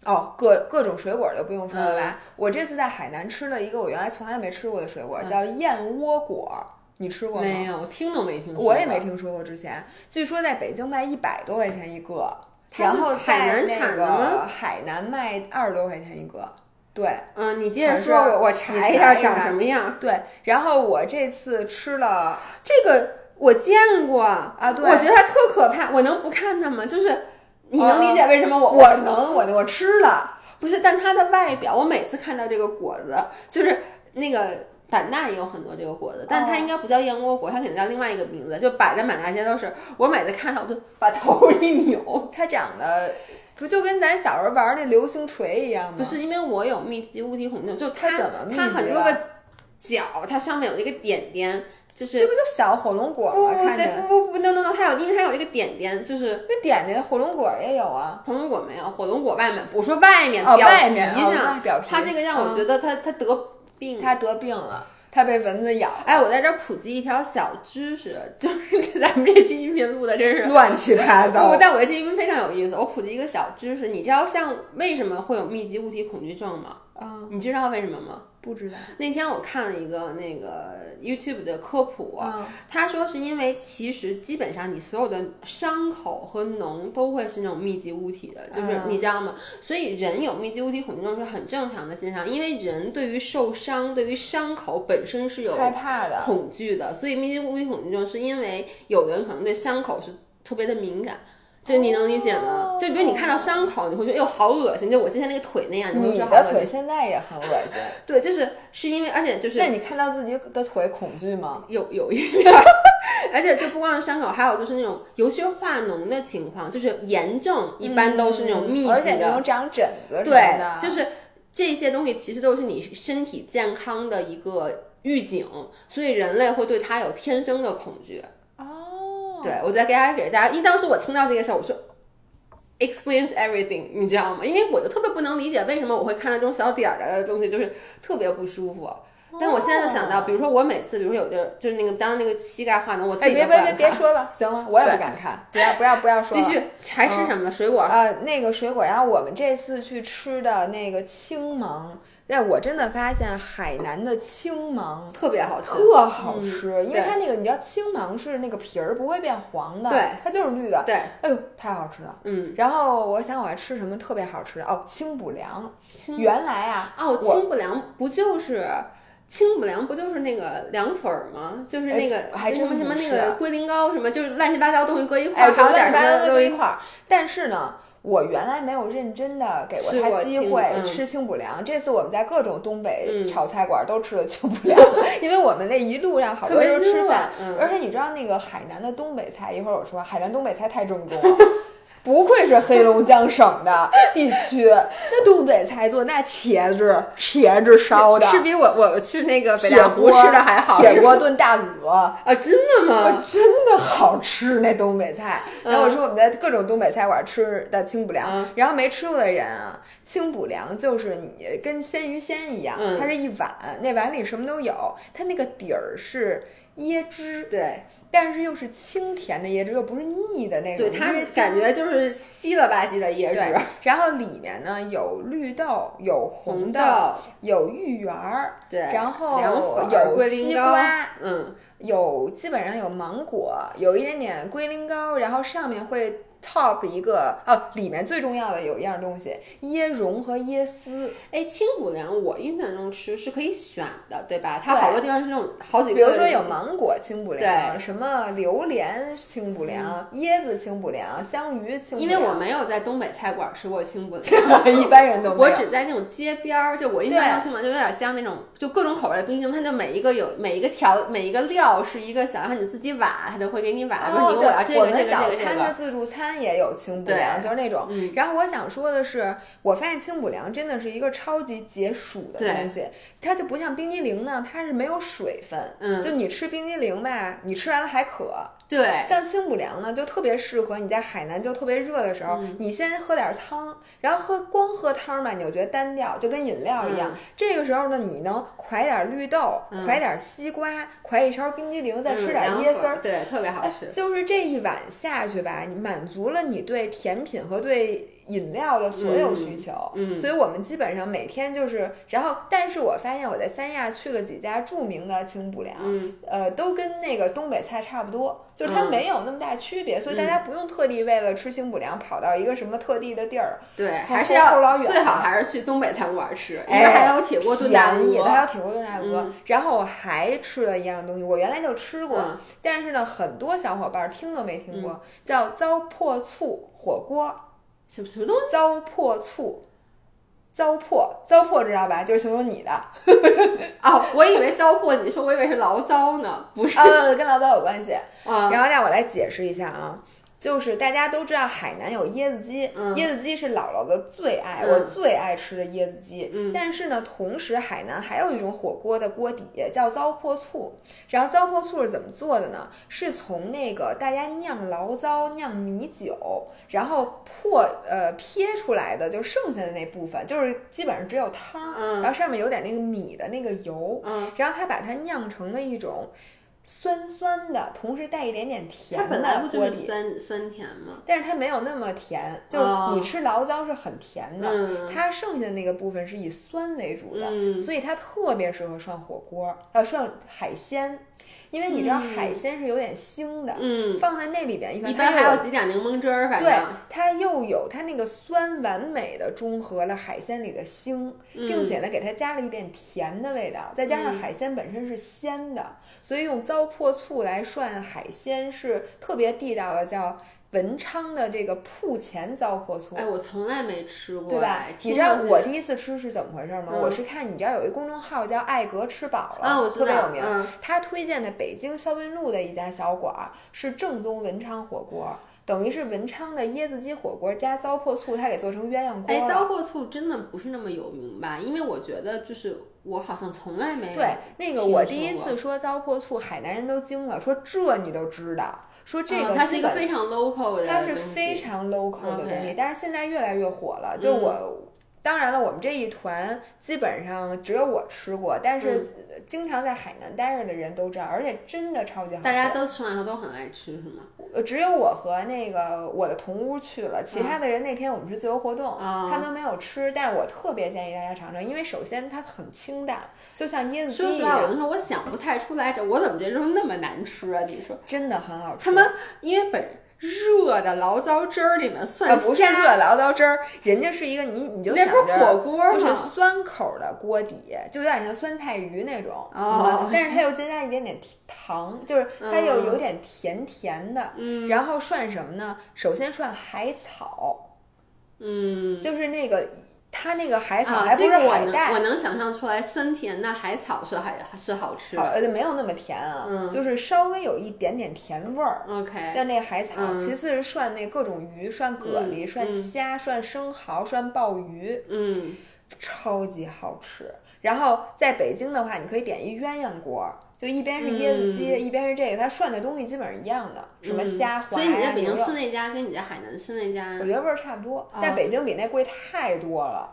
哦，各各种水果就不用说了。我这次在海南吃了一个我原来从来没吃过的水果，嗯叫燕窝果，你吃过吗？没有，我听都没听说。我也没。听说过之前，据说在北京卖一百多块钱一个，然后海南个海南卖二十多块钱一个。对嗯，你接着说，我我查一下长什么样。对，然后我这次吃了这个我见过啊对我觉得它特可怕，我能不看它吗？就是你能理解为什么我我能我我吃了，不是？但它的外表，我每次看到这个果子，就是那个胆大也有很多这个果子，但它哦应该不叫燕窝果，它肯定叫另外一个名字，就摆在满大街都是。我每次看到我就把头一扭，它长得不就跟咱小时候玩那流星锤一样吗？不是因为我有密集物体恐惧症，就它它怎么密集它很多个角，它上面有一个点点，就是这不就小火龙果吗？不不对看着不不不 no no no，它有因为它有一个点点，就是那点点火龙果也有啊。火龙果没有，火龙果外面，我说外面哦表面哦上，表皮它这个让我嗯觉得它它得病。它得病了，他被蚊子咬，哎，我在这儿普及一条小知识，就是 咱们这期音频录的真是。乱七八糟不，。但我这期音频非常有意思。我普及一个小知识，你知道像为什么会有密集物体恐惧症吗？啊，你知道为什么吗？不知道。那天我看了一个那个 YouTube 的科普，啊他说是因为其实基本上你所有的伤口和脓都会是那种密集物体的，就是嗯你知道吗？所以人有密集物体恐惧症是很正常的现象，因为人对于受伤、对于伤口本身是有害怕的。恐惧的，所以密集物体恐惧症是因为有的人可能对伤口是特别的敏感。就你能理解吗？就比如你看到伤口，你会觉得哟好恶心，就我之前那个腿那样，你会你觉得好恶心。的腿现在也很恶心，对，就是是因为，而且就是那你看到自己的腿恐惧吗？有有一点儿，而且就不光是伤口，还有就是那种，尤其是化脓的情况，就是炎症一般都是那种密集的，嗯而且那种长疹子什么对的，，就是这些东西其实都是你身体健康的一个预警，所以人类会对它有天生的恐惧。哦，对我再给大家给大家，因为当时我听到这个事儿，我说 explains everything，你知道吗？因为我就特别不能理解为什么我会看到这种小点儿的东西，就是特别不舒服。但我现在就想到，比如说我每次，比如说有的就是那个当那个膝盖化脓，我自哎，己别别别。别说了，行了，我也不敢看，不要不要不要说了。继续，还吃什么呢？水果。呃，那个水果，然后我们这次去吃的那个青芒，但我真的发现海南的青芒特别好吃，特好吃，因为它那个你知道青芒是那个皮儿不会变黄的，对，它就是绿的，对，哎呦，太好吃了。嗯，然后我想我还吃什么特别好吃的哦，清补凉。清原来啊，哦，清补凉不就是清补凉不就是那个凉粉儿吗？就是那个、哎还真什么什么那个龟苓膏什么，就是乱七八糟东西搁一块哎，儿，还有点什么都一都一块儿。但是呢，我原来没有认真的给过他机会吃清补凉。这次我们在各种东北嗯炒菜馆都吃了清补凉，因为我们那一路上好多人都吃饭，嗯而且你知道那个海南的东北菜，一会儿我说海南东北菜太正宗了。不愧是黑龙江省的地区，那东北菜做那茄子，茄子烧的，是比我我去那个北大湖吃的还好。铁锅炖大鹅啊，真的吗？真的好吃那东北菜。然后我说我们在各种东北菜馆吃的清补凉，然后没吃过的人啊，清补凉就是你跟鲜鱼鲜一样，它是一碗，那碗里什么都有，它那个底儿是椰汁，对。但是又是清甜的椰汁，又不是腻的那种。对，它感觉就是稀了吧唧的椰汁。然后里面呢有绿豆，有红豆，有芋圆儿。对。然后有西瓜，嗯，有基本上有芒果，有一点点龟苓膏，然后上面会。Top 一个哦，里面最重要的有一样东西，椰蓉和椰丝。哎，清补凉，我印象中吃是可以选的，对吧？它好多地方是那种好几个，比如说有芒果清补凉，对，什么榴莲清补凉，椰子清补凉，香芋清。因为我没有在东北菜馆吃过清补凉，一般人都我只在那种街边儿，就我印象中清补凉就有点像那种，就各种口味的冰淇淋，它就每一个有每一个调每一个料是一个小，然后你自己挖，它就会给你挖。哦，对，我们早餐的自助餐。也有清补凉，就是那种。然后我想说的是，我发现清补凉真的是一个超级解暑的东西。它就不像冰激凌呢，它是没有水分。嗯，就你吃冰激凌吧，你吃完了还渴。对，像清补凉呢，就特别适合你在海南就特别热的时候，你先喝点汤，然后喝光喝汤吧，你就觉得单调，就跟饮料一样。这个时候呢，你能㧟点绿豆，㧟点西瓜，㧟一勺冰激凌，再吃点椰丝儿，对，特别好吃。就是这一碗下去吧，满足了你对甜品和对。饮料的所有需求，嗯，所以我们基本上每天就是，然后，但是我发现我在三亚去了几家著名的清补凉，嗯，呃，都跟那个东北菜差不多，就是它没有那么大区别，所以大家不用特地为了吃清补凉跑到一个什么特地的地儿，对，还是要老远最好还是去东北餐馆吃，因为还有铁锅炖大鹅，还有铁锅炖大鹅，然后我还吃了一样东西，我原来就吃过，但是呢，很多小伙伴听都没听过，叫糟粕醋火锅。什么什么东西？糟粕醋，糟粕，糟粕知道吧？就是形容你的。哦，我以为糟粕，你说我以为是醪糟呢，不是？呃，跟醪糟有关系。啊，然后让我来解释一下啊。就是大家都知道海南有椰子鸡，椰子鸡是姥姥的最爱，我最爱吃的椰子鸡。但是呢，同时海南还有一种火锅的锅底叫糟粕醋，然后糟粕醋是怎么做的呢？是从那个大家酿醪糟、酿米酒，然后破呃撇出来的，就剩下的那部分，就是基本上只有汤，然后上面有点那个米的那个油，然后他把它酿成了一种。酸酸的，同时带一点点甜的锅底，酸酸甜吗？但是它没有那么甜，就你吃醪糟是很甜的，它剩下的那个部分是以酸为主的，所以它特别适合涮火锅，呃，涮海鲜。因为你知道海鲜是有点腥的，嗯，放在那里边，一般还有几点柠檬汁儿，反正对它又有它那个酸，完美的中和了海鲜里的腥，并且呢给它加了一点甜的味道，再加上海鲜本身是鲜的，所以用糟粕醋来涮海鲜是特别地道的，叫。文昌的这个铺前糟粕醋，哎，我从来没吃过，对吧？你知道我第一次吃是怎么回事吗？我是看你知道有一公众号叫艾格吃饱了，特别有名，他推荐的北京霄云路的一家小馆儿是正宗文昌火锅，等于是文昌的椰子鸡火锅加糟粕醋，他给做成鸳鸯锅。哎，糟粕醋真的不是那么有名吧？因为我觉得就是我好像从来没有。对，那个我第一次说糟粕醋，海南人都惊了，说这你都知道。说这个，它是一个非常 local 的，它是非常 local 的东西，但是现在越来越火了。就我，当然了，我们这一团基本上只有我吃过，但是经常在海南待着的人都知道，而且真的超级好吃。大家都吃完后都很爱吃，是吗？呃，只有我和那个我的同屋去了，其他的人那天我们是自由活动，他们都没有吃。但是我特别建议大家尝尝，因为首先它很清淡，就像椰子鸡说实话，有的时候我想不太出来，这我怎么觉得那么难吃啊？你说真的很好吃。他们因为本。热的醪糟汁儿里面蒜不是热醪糟汁儿，人家是一个你你就想着火锅就是酸口的锅底，就有点像酸菜鱼那种，但是它又增加一点点糖，就是它又有点甜甜的。然后涮什么呢？首先涮海草，嗯，就是那个它那个海草啊，还不是这个我能海带，我能想象出来，酸甜的海草是还是好吃好的。呃没有那么甜啊，嗯就是稍微有一点点甜味儿。OK，但那个海草，嗯其次是涮那各种鱼，涮蛤蜊、嗯涮嗯虾、涮生蚝、涮鲍鱼，嗯，超级好吃。然后在北京的话，你可以点一鸳鸯锅，就一边是椰子鸡，一边是这个，它涮的东西基本上一样的，什么嗯虾滑所以你在北京吃，那家跟你在海南吃那家我，觉得味儿差不多，哦。但北京比那贵太多了。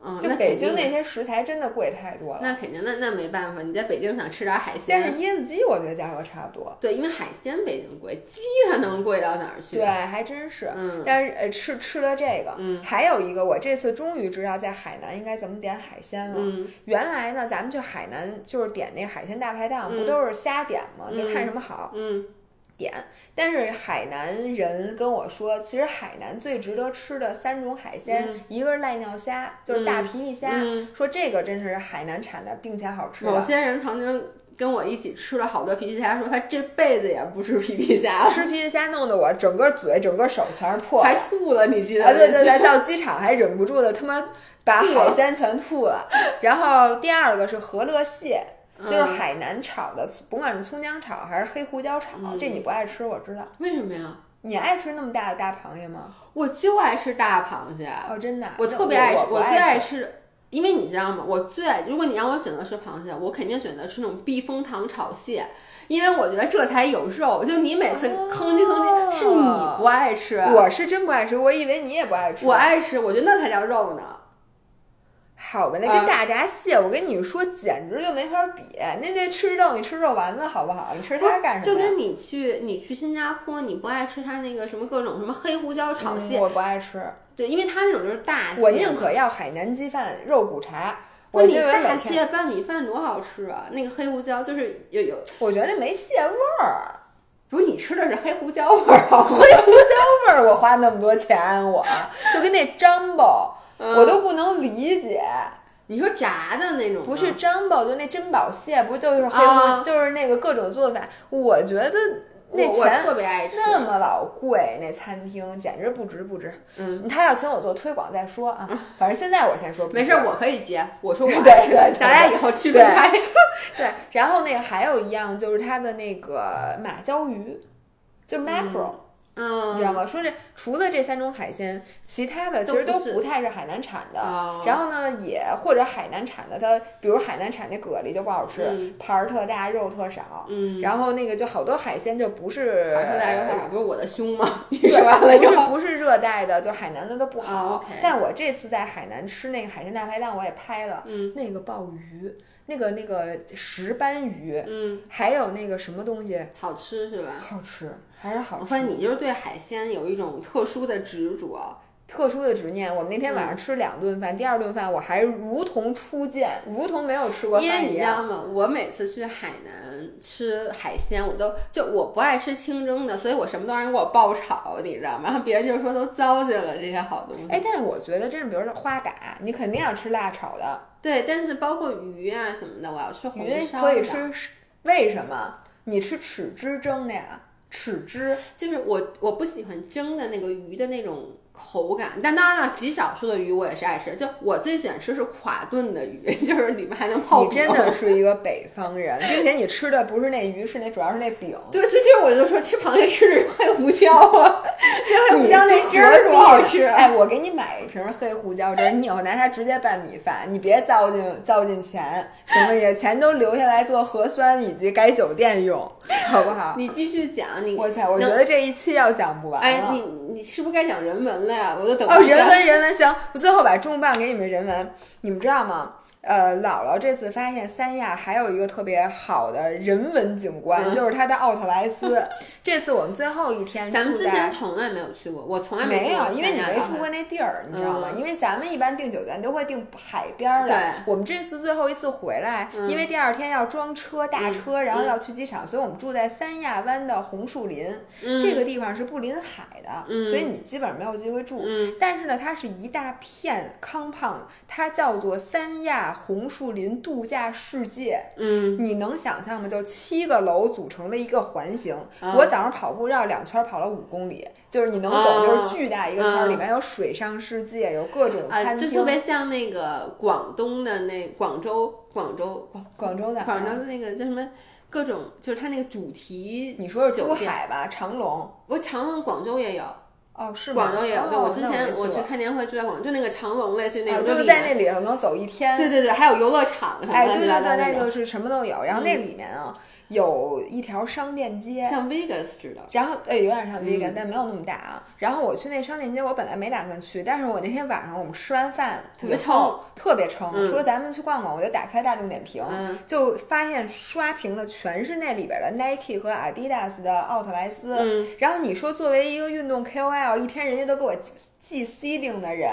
嗯，就北京那些食材真的贵太多了。那肯定，那那没办法，你在北京想吃点海鲜但是，椰子鸡我觉得价格差不多，对，因为海鲜北京贵，鸡它能贵到哪儿去？对，，还真是。嗯但是呃，吃吃了这个，嗯还有一个，我这次终于知道在海南应该怎么点海鲜了。嗯原来呢，咱们去海南就是点那海鲜大排档，不嗯都是瞎点吗？就嗯看什么好嗯点。但是海南人跟我说，其实海南最值得吃的三种海鲜，一个是赖尿虾，就是大皮皮虾，嗯说这个真是海南产的，并且好吃的。某些人曾经跟我一起吃了好多皮皮虾，说他这辈子也不吃皮皮虾了，吃皮皮虾弄得我整个嘴、整个手全是破还吐了，你记得？啊，对对对，到机场还忍不住的他妈把海鲜全吐了。然后第二个是和乐蟹，就是嗯海南炒的，不管是葱姜炒还是黑胡椒炒，嗯这你不爱吃我知道。为什么呀？你爱吃那么大的大螃蟹吗？我就爱吃大螃蟹，哦，真的啊，我特别爱吃，我不最爱吃。吃。因为你知道吗？我最爱，如果你让我选择吃螃蟹，我肯定选择吃那种避风塘炒蟹，因为我觉得这才有肉。就你每次吭叽吭叽，是你不爱吃，我是真不爱吃，我以为你也不爱吃。我爱吃，我觉得那才叫肉呢。好吧，那啊跟大闸蟹，我跟你说，简直就没法比。那那吃肉，你吃肉丸子好不好？你吃它干什么？就跟你去你去新加坡，你不爱吃它那个什么各种什么黑胡椒炒蟹，嗯我不爱吃，对，因为它那种就是大蟹。我宁可要海南鸡饭、肉骨茶。我记得每大，蟹拌米饭多好吃啊！那个黑胡椒就是有有，我觉得没蟹味儿。不是你吃的是黑胡椒味儿 黑胡椒？味儿我花那么多钱，我就跟那张宝，嗯我都不能理解。你说炸的那种不是张宝，就那珍宝蟹，不就是黑就是那个各种做法。我觉得那钱特别爱吃。那么老贵，那餐厅简直不值不值。嗯，他要请我做推广再说啊，反正现在我先说没事，我可以接。我说我对爱吃对对咱俩以后区分开。对。然后那个还有一样就是它的那个马鲛鱼，就是 mackerel。嗯，你知道吗？说这除了这三种海鲜，其他的其实都都不太是海南产的。哦然后呢，也或者海南产的，它比如海南产那蛤蜊就不好吃，嗯盘儿特大，肉特少。嗯，然后那个就好多海鲜就不是盘儿特大肉特少，不是我的胸吗？你说完了不是之后，不是热带的，就海南的都不好。但我这次在海南吃那个海鲜大排档，我也拍了，嗯那个鲍鱼，那个那个石斑鱼，嗯，还有那个什么东西，好吃是吧？好吃，还是好吃。我发现你就是对海鲜有一种特殊的执着。特殊的执念，我们那天晚嗯上吃两顿饭，第二顿饭我还如同初见，如同没有吃过因为你知饭一样。道吗？我每次去海南吃海鲜，我都就我不爱吃清蒸的，所以我什么都让人给我爆炒，你知道吗？然 后别人就说都糟践了这些好东西。哎，但是我觉得真是，比如说花蛤，你肯定要吃辣炒的，对，但是包括鱼啊什么的，我要吃红鱼烧的。可以吃，为什么？你吃豉汁蒸的呀？豉汁就是我我不喜欢蒸的那个鱼的那种口感，但当然了，极少数的鱼我也是爱吃。就我最喜欢吃是垮炖的鱼，就是里面还能泡你真的是一个北方人，并且你吃的不是那鱼，是那主要是那饼。对，所以这我就说吃螃蟹吃的是黑胡椒啊，那黑胡椒那汁儿多好吃啊！哎，我给你买一瓶黑胡椒汁儿，你以后拿它直接拌米饭，你别糟践糟践钱，行不行？钱都留下来做核酸以及改酒店用，好不好？你继续讲，你我操，我觉得这一期要讲不完了。哎，你你是不是该讲人文了呀？我都等哦，人文人文行，我最后把重磅给你们人文，你们知道吗？呃，姥姥这次发现三亚还有一个特别好的人文景观，嗯就是它的奥特莱斯。这次我们最后一天咱们之前从来没有去过，我从来没去过有，因为你没住过那地儿，你知道吗？嗯因为咱们一般订酒店都会订海边儿的。我们这次最后一次回来，嗯因为第二天要装车大车，然后要去机场，所以我们住在三亚湾的红树林。嗯这个地方是不临海的，嗯所以你基本上没有机会住。嗯但是呢，它是一大片 compound，它叫做三亚红树林度假世界。嗯，你能想象吗？就七个楼组成了一个环形。我早上跑步绕两圈跑了五公里，就是你能懂，就是巨大一个圈，里面有水上世界，有各种餐厅，就特别像那个广东的那广州，广州广广州的广州的那个叫什么？各种就是它那个主题，你说是珠海吧？长隆，我长隆广州也有。哦，是广州也有。对，我之前我去看年会就在广州，就那个长隆类似于那种，就是在那里头能走一天。对对对，还有游乐场。哎，对对对，那个是什么都有。然后那里面啊。有一条商店街，像 Vegas 似的，然后呃有点像 Vegas，但没有那么大啊。然后我去那商店街，我本来没打算去，但是我那天晚上我们吃完饭特别撑，特别撑，说咱们去逛逛，我就打开大众点评，就发现刷屏的全是那里边的 Nike 和 Adidas 的奥特莱斯。然后你说作为一个运动 KOL，一天人家都给我寄 C 定的人，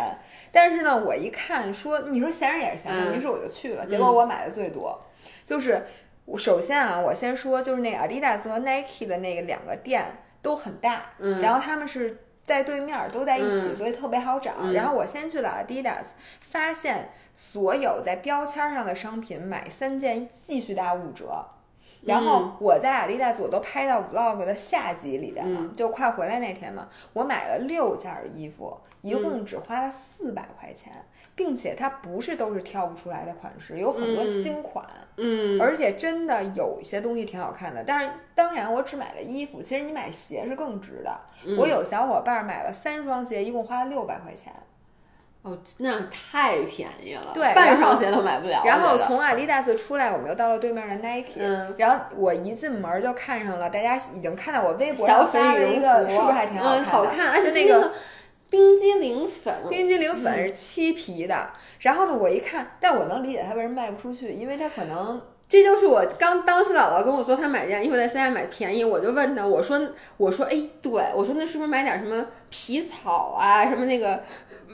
但是呢，我一看说，你说闲着也是闲着，于是我就去了，结果我买的最多，就是。我首先啊，我先说，就是那 Adidas 和 Nike 的那个两个店都很大，嗯，然后他们是在对面，都在一起，所以特别好找。然后我先去了 Adidas，发现所有在标签上的商品买三件继续打五折。然后我在 Adidas 我都拍到 Vlog 的下集里边了，就快回来那天嘛，我买了六件衣服，一共只花了四百块钱。并且它不是都是挑不出来的款式，有很多新款，嗯，而且真的有一些东西挺好看的。但是当然，我只买了衣服，其实你买鞋是更值的。我有小伙伴买了三双鞋，一共花了六百块钱。哦，那太便宜了，对，半双鞋都买不了。然后从阿迪达斯出来，我们又到了对面的 Nike，嗯然后我一进门就看上了，大家已经看到我微博上发了一个，是不是还挺好看的？好看，而且那个。冰激凌粉，冰激凌粉是漆皮的。然后呢，我一看，但我能理解他为什么卖不出去，因为他可能这就是我刚当时姥姥跟我说，她买这件衣服在三亚买便宜，我就问她，我说我说哎，对我说那是不是买点什么皮草啊，什么那个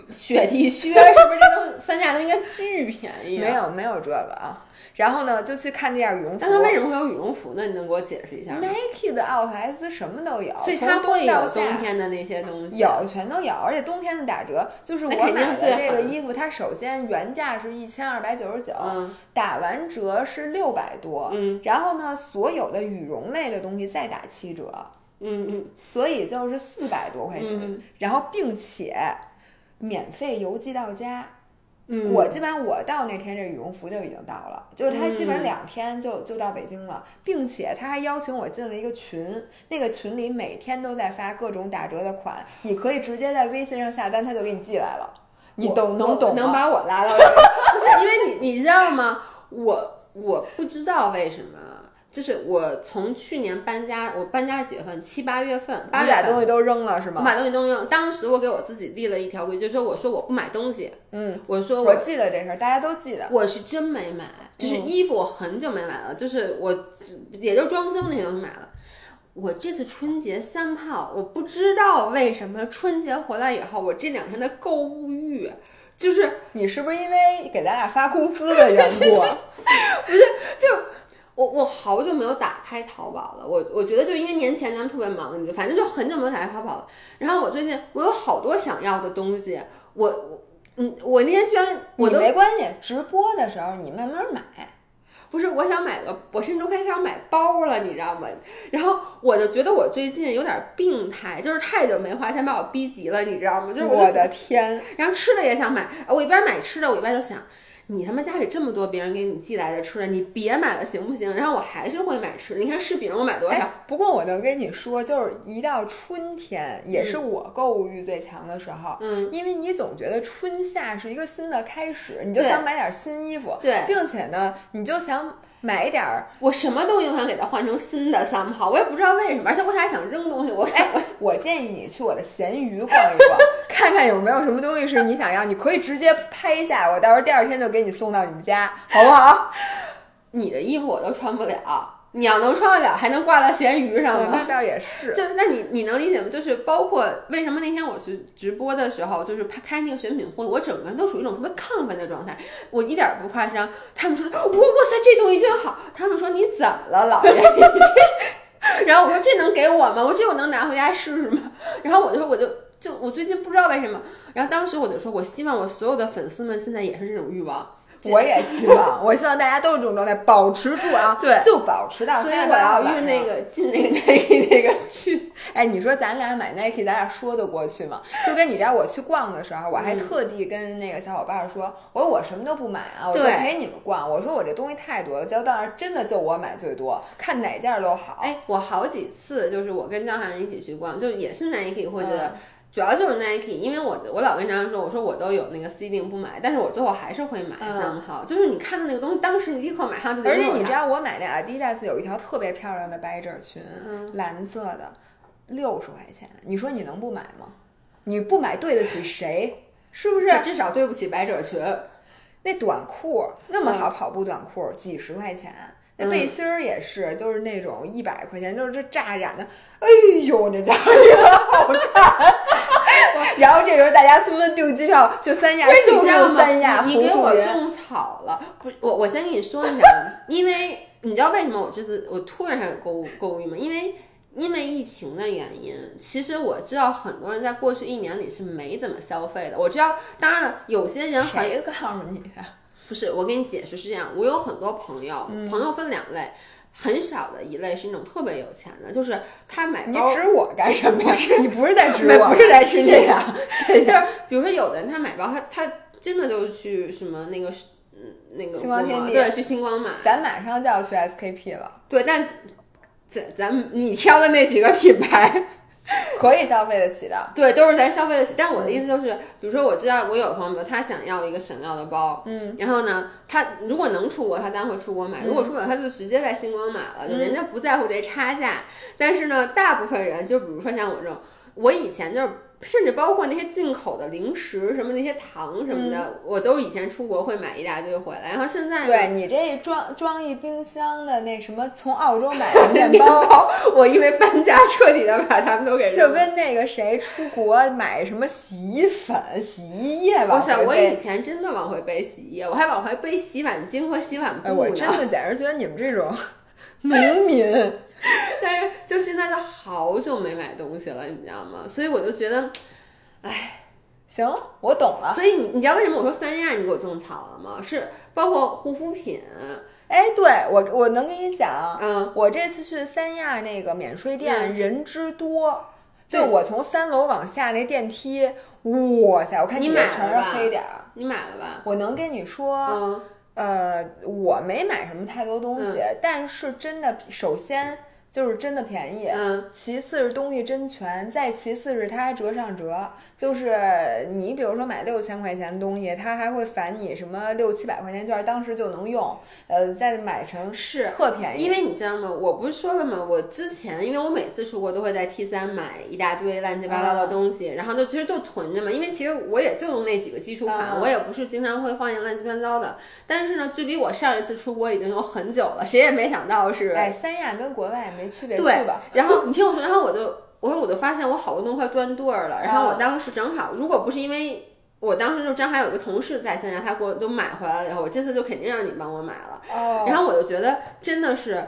雪地靴，是不是这都三价都应该巨便宜？没有没有这个啊。然后呢，就去看这件羽绒服。但它为什么会有羽绒服呢？你能给我解释一下吗？Nike 的奥特莱斯什么都有，所以它会有冬天的那些东西。有，全都有，而且冬天的打折。就是我买的这个衣服，它首先原价是一千二百九十九，打完折是六百多。嗯。然后呢，所有的羽绒类的东西再打七折。嗯嗯。所以就是四百多块钱，然后并且免费邮寄到家。我基本上我到那天这羽绒服就已经到了，就是他基本上两天就就到北京了，并且他还邀请我进了一个群，那个群里每天都在发各种打折的款，你可以直接在微信上下单，他就给你寄来了。你懂能懂能把我拉到？不是因为你你知道吗？我我不知道为什么。就是我从去年搬家，我搬家几月份？七八月份，八月把东西都扔了是吗？我把东西都扔。当时我给我自己立了一条规矩，就是说，我说我不买东西。嗯，我说我记得这事儿，大家都记得。我是真没买，就是衣服我很久没买了，就是我也就装修那些东西买了。我这次春节三炮，我不知道为什么春节回来以后，我这两天的购物欲，就是你是不是因为给咱俩发工资的 缘故？不是，就。我我好久没有打开淘宝了，我我觉得就因为年前咱们特别忙，你反正就很久没有打开淘宝了。然后我最近我有好多想要的东西，我我嗯，我那天居然我都没关系，直播的时候你慢慢买。不是，我想买个，我甚至都开始想买包了，你知道吗？然后我就觉得我最近有点病态，就是太久没花钱把我逼急了，你知道吗？就是我的天，然后吃的也想买，我一边买吃的，我一边就想。你他妈家里这么多别人给你寄来的吃的，你别买了行不行？然后我还是会买吃的。你看柿饼我买多少？不过我能跟你说，就是一到春天，也是我购物欲最强的时候。嗯，因为你总觉得春夏是一个新的开始，你就想买点新衣服。对，并且呢，你就想。买点儿，我什么东西都想给它换成新的三炮，我也不知道为什么，而且我还想扔东西。我哎，我建议你去我的闲鱼逛一逛，看看有没有什么东西是你想要，你可以直接拍下，我到时候第二天就给你送到你们家，好不好？你的衣服我都穿不了。你要能穿得了，还能挂到闲鱼上吗？那倒也是。就是，那你你能理解吗？就是包括为什么那天我去直播的时候，就是拍开那个选品会，我整个人都属于一种特别亢奋的状态，我一点不夸张。他们说，哇哇塞，这东西真好。他们说你怎么了，老爷？然后我说这能给我吗？我说这我能拿回家试试吗？然后我就说我就就我最近不知道为什么，然后当时我就说我希望我所有的粉丝们现在也是这种欲望。我也希望，我希望大家都是这种状态，保持住啊，对，就保持到。所以我要用那个进那个 Nike 那个去。哎，你说咱俩买 Nike，咱俩说得过去吗？就跟你知道，我去逛的时候，我还特地跟那个小伙伴说，我说我什么都不买啊，我就陪你们逛。我说我这东西太多了，结果到那儿真的就我买最多，看哪件都好。哎，我好几次就是我跟张涵一起去逛，就也是 Nike 或者。主要就是 Nike，因为我我老跟张说，我说我都有那个 C 定不买，但是我最后还是会买三号。就是你看到那个东西，当时你立刻马上就得而且你知道我买那 Adidas 有一条特别漂亮的百褶裙，蓝色的，六十块钱。你说你能不买吗？你不买对得起谁？是不是？至少对不起百褶裙。那短裤那么好，跑步短裤几十块钱。那背心儿也是，就是那种一百块钱，就是这炸染的，哎呦，这家伙 好看。然后这时候大家纷纷订机票，就三亚，就住三亚。你给我种草了，不，我我先跟你说一下，因为你知道为什么我这次我突然还有购物购物欲吗？因为因为疫情的原因，其实我知道很多人在过去一年里是没怎么消费的。我知道，当然了，有些人谁告诉你的？不是，我给你解释是这样，我有很多朋友，朋友分两类，很少的一类是那种特别有钱的，就是他买包。你指我干什么呀？你不是在指我，不是在指你啊。就是比如说，有的人他买包，他他真的就去什么那个嗯那个星光天地，对，去星光买。咱马上就要去 SKP 了。对，但咱咱你挑的那几个品牌。可以消费得起的，对，都是咱消费得起。但我的意思就是，比如说，我知道我有朋友，他想要一个省料的包，嗯，然后呢，他如果能出国，他当然会出国买；如果出不了，他就直接在星光买了，就人家不在乎这差价。但是呢，大部分人，就比如说像我这种，我以前就是。甚至包括那些进口的零食，什么那些糖什么的，我都以前出国会买一大堆回来。然后现在，对你这装装一冰箱的那什么，从澳洲买的 面包，我因为搬家彻底的把它们都给就跟那个谁出国买什么洗衣粉、洗衣液吧。我想我以前真的往回背洗衣液，我还往回背洗碗巾和洗碗布呢。我真的简直觉得你们这种 农民。但是就现在就好久没买东西了，你知道吗？所以我就觉得，哎，行，我懂了。所以你你知道为什么我说三亚你给我种草了吗？是包括护肤品。哎，对我我能跟你讲，嗯，我这次去三亚那个免税店人之多，就我从三楼往下那电梯，哇塞，我看你买全是黑点儿，你买了吧？我能跟你说，呃，我没买什么太多东西，但是真的，首先。就是真的便宜，嗯，其次是东西真全，再其次是它还折上折，就是你比如说买六千块钱的东西，它还会返你什么六七百块钱券，当时就能用，呃，再买成是特便宜。因为你知道吗？我不是说了吗？我之前因为我每次出国都会在 T 三买一大堆乱七八糟的东西，然后就其实都囤着嘛。因为其实我也就用那几个基础款，我也不是经常会换一乱七八糟的。但是呢，距离我上一次出国已经有很久了，谁也没想到是哎，三亚跟国外。没区别，对吧？然后你听我说，然后我就，我说我就发现我好多东西快断对儿了。然后我当时正好，如果不是因为我当时就正好有个同事在三亚，他给我都买回来了以后，我这次就肯定让你帮我买了。哦。然后我就觉得真的是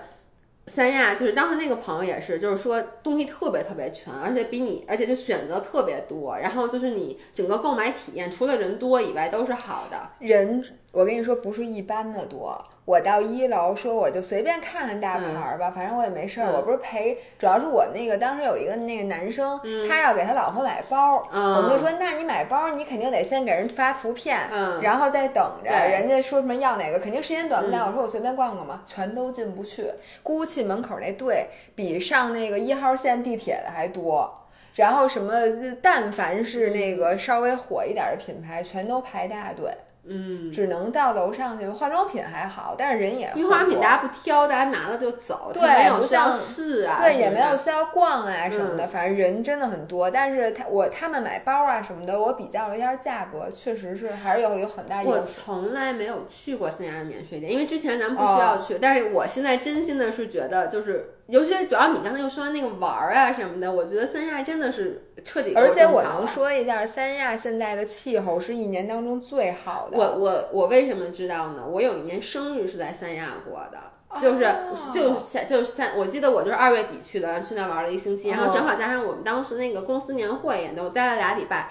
三亚，就是当时那个朋友也是，就是说东西特别特别全，而且比你，而且就选择特别多。然后就是你整个购买体验，除了人多以外都是好的。人，我跟你说不是一般的多。我到一楼说我就随便看看大牌儿吧，反正我也没事儿。我不是陪，主要是我那个当时有一个那个男生，他要给他老婆买包，我们就说那你买包你肯定得先给人发图片，然后再等着人家说什么要哪个，肯定时间短不了。我说我随便逛逛嘛，全都进不去。GUCCI 门口那队比上那个一号线地铁的还多，然后什么但凡是那个稍微火一点的品牌，全都排大队。嗯，只能到楼上去。化妆品还好，但是人也。化妆品大家不挑，大家拿了就走，对，没有需要试啊，对，也没有需要逛啊什么的。反正人真的很多，但是他我他们买包啊什么的，我比较了一下价格，确实是还是有有很大。我从来没有去过三亚的免税店，因为之前咱们不需要去，但是我现在真心的是觉得就是。尤其是主要你刚才又说那个玩儿啊什么的，我觉得三亚真的是彻底。而且我能说一下，三亚现在的气候是一年当中最好的。我我我为什么知道呢？我有一年生日是在三亚过的，就是就三就是三，我记得我就是二月底去的，去那玩了一星期，然后正好加上我们当时那个公司年会也都待了俩礼拜。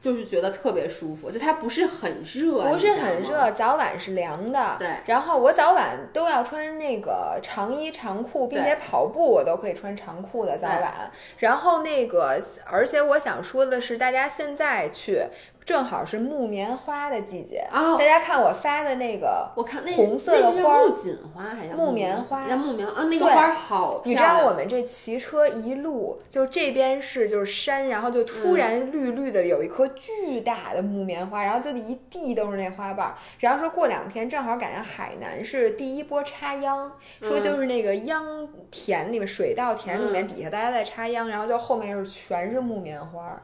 就是觉得特别舒服，就它不是很热，不是很热，早晚是凉的。对，然后我早晚都要穿那个长衣长裤，并且跑步我都可以穿长裤的早晚。然后那个，而且我想说的是，大家现在去。正好是木棉花的季节啊！大家看我发的那个，我看那红色的花，木槿花还是木棉花？木棉啊，那个花好你知道我们这骑车一路，就这边是就是山，然后就突然绿绿的，有一棵巨大的木棉花，然后就一地都是那花瓣。然后说过两天正好赶上海南是第一波插秧，说就是那个秧田里面水稻田里面底下大家在插秧，然后就后面是全是木棉花，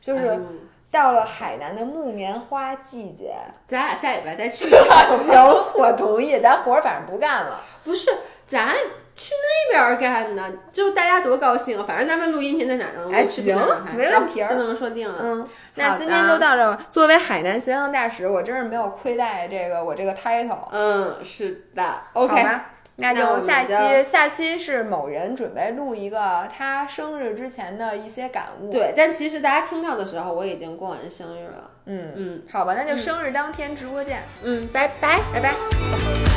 就是。到了海南的木棉花季节，咱俩下礼拜再去一趟。行，我同意。咱活儿反正不干了。不是，咱去那边干呢，就大家多高兴啊！反正咱们录音频在哪儿能录？行，没问题，就这么说定了。嗯，那今天就到这。作为海南形象大使，我真是没有亏待这个我这个 title。嗯，是的。OK。那就下期，下期是某人准备录一个他生日之前的一些感悟。对，但其实大家听到的时候，我已经过完生日了。嗯嗯，好吧，那就生日当天直播见。嗯，拜拜，拜拜。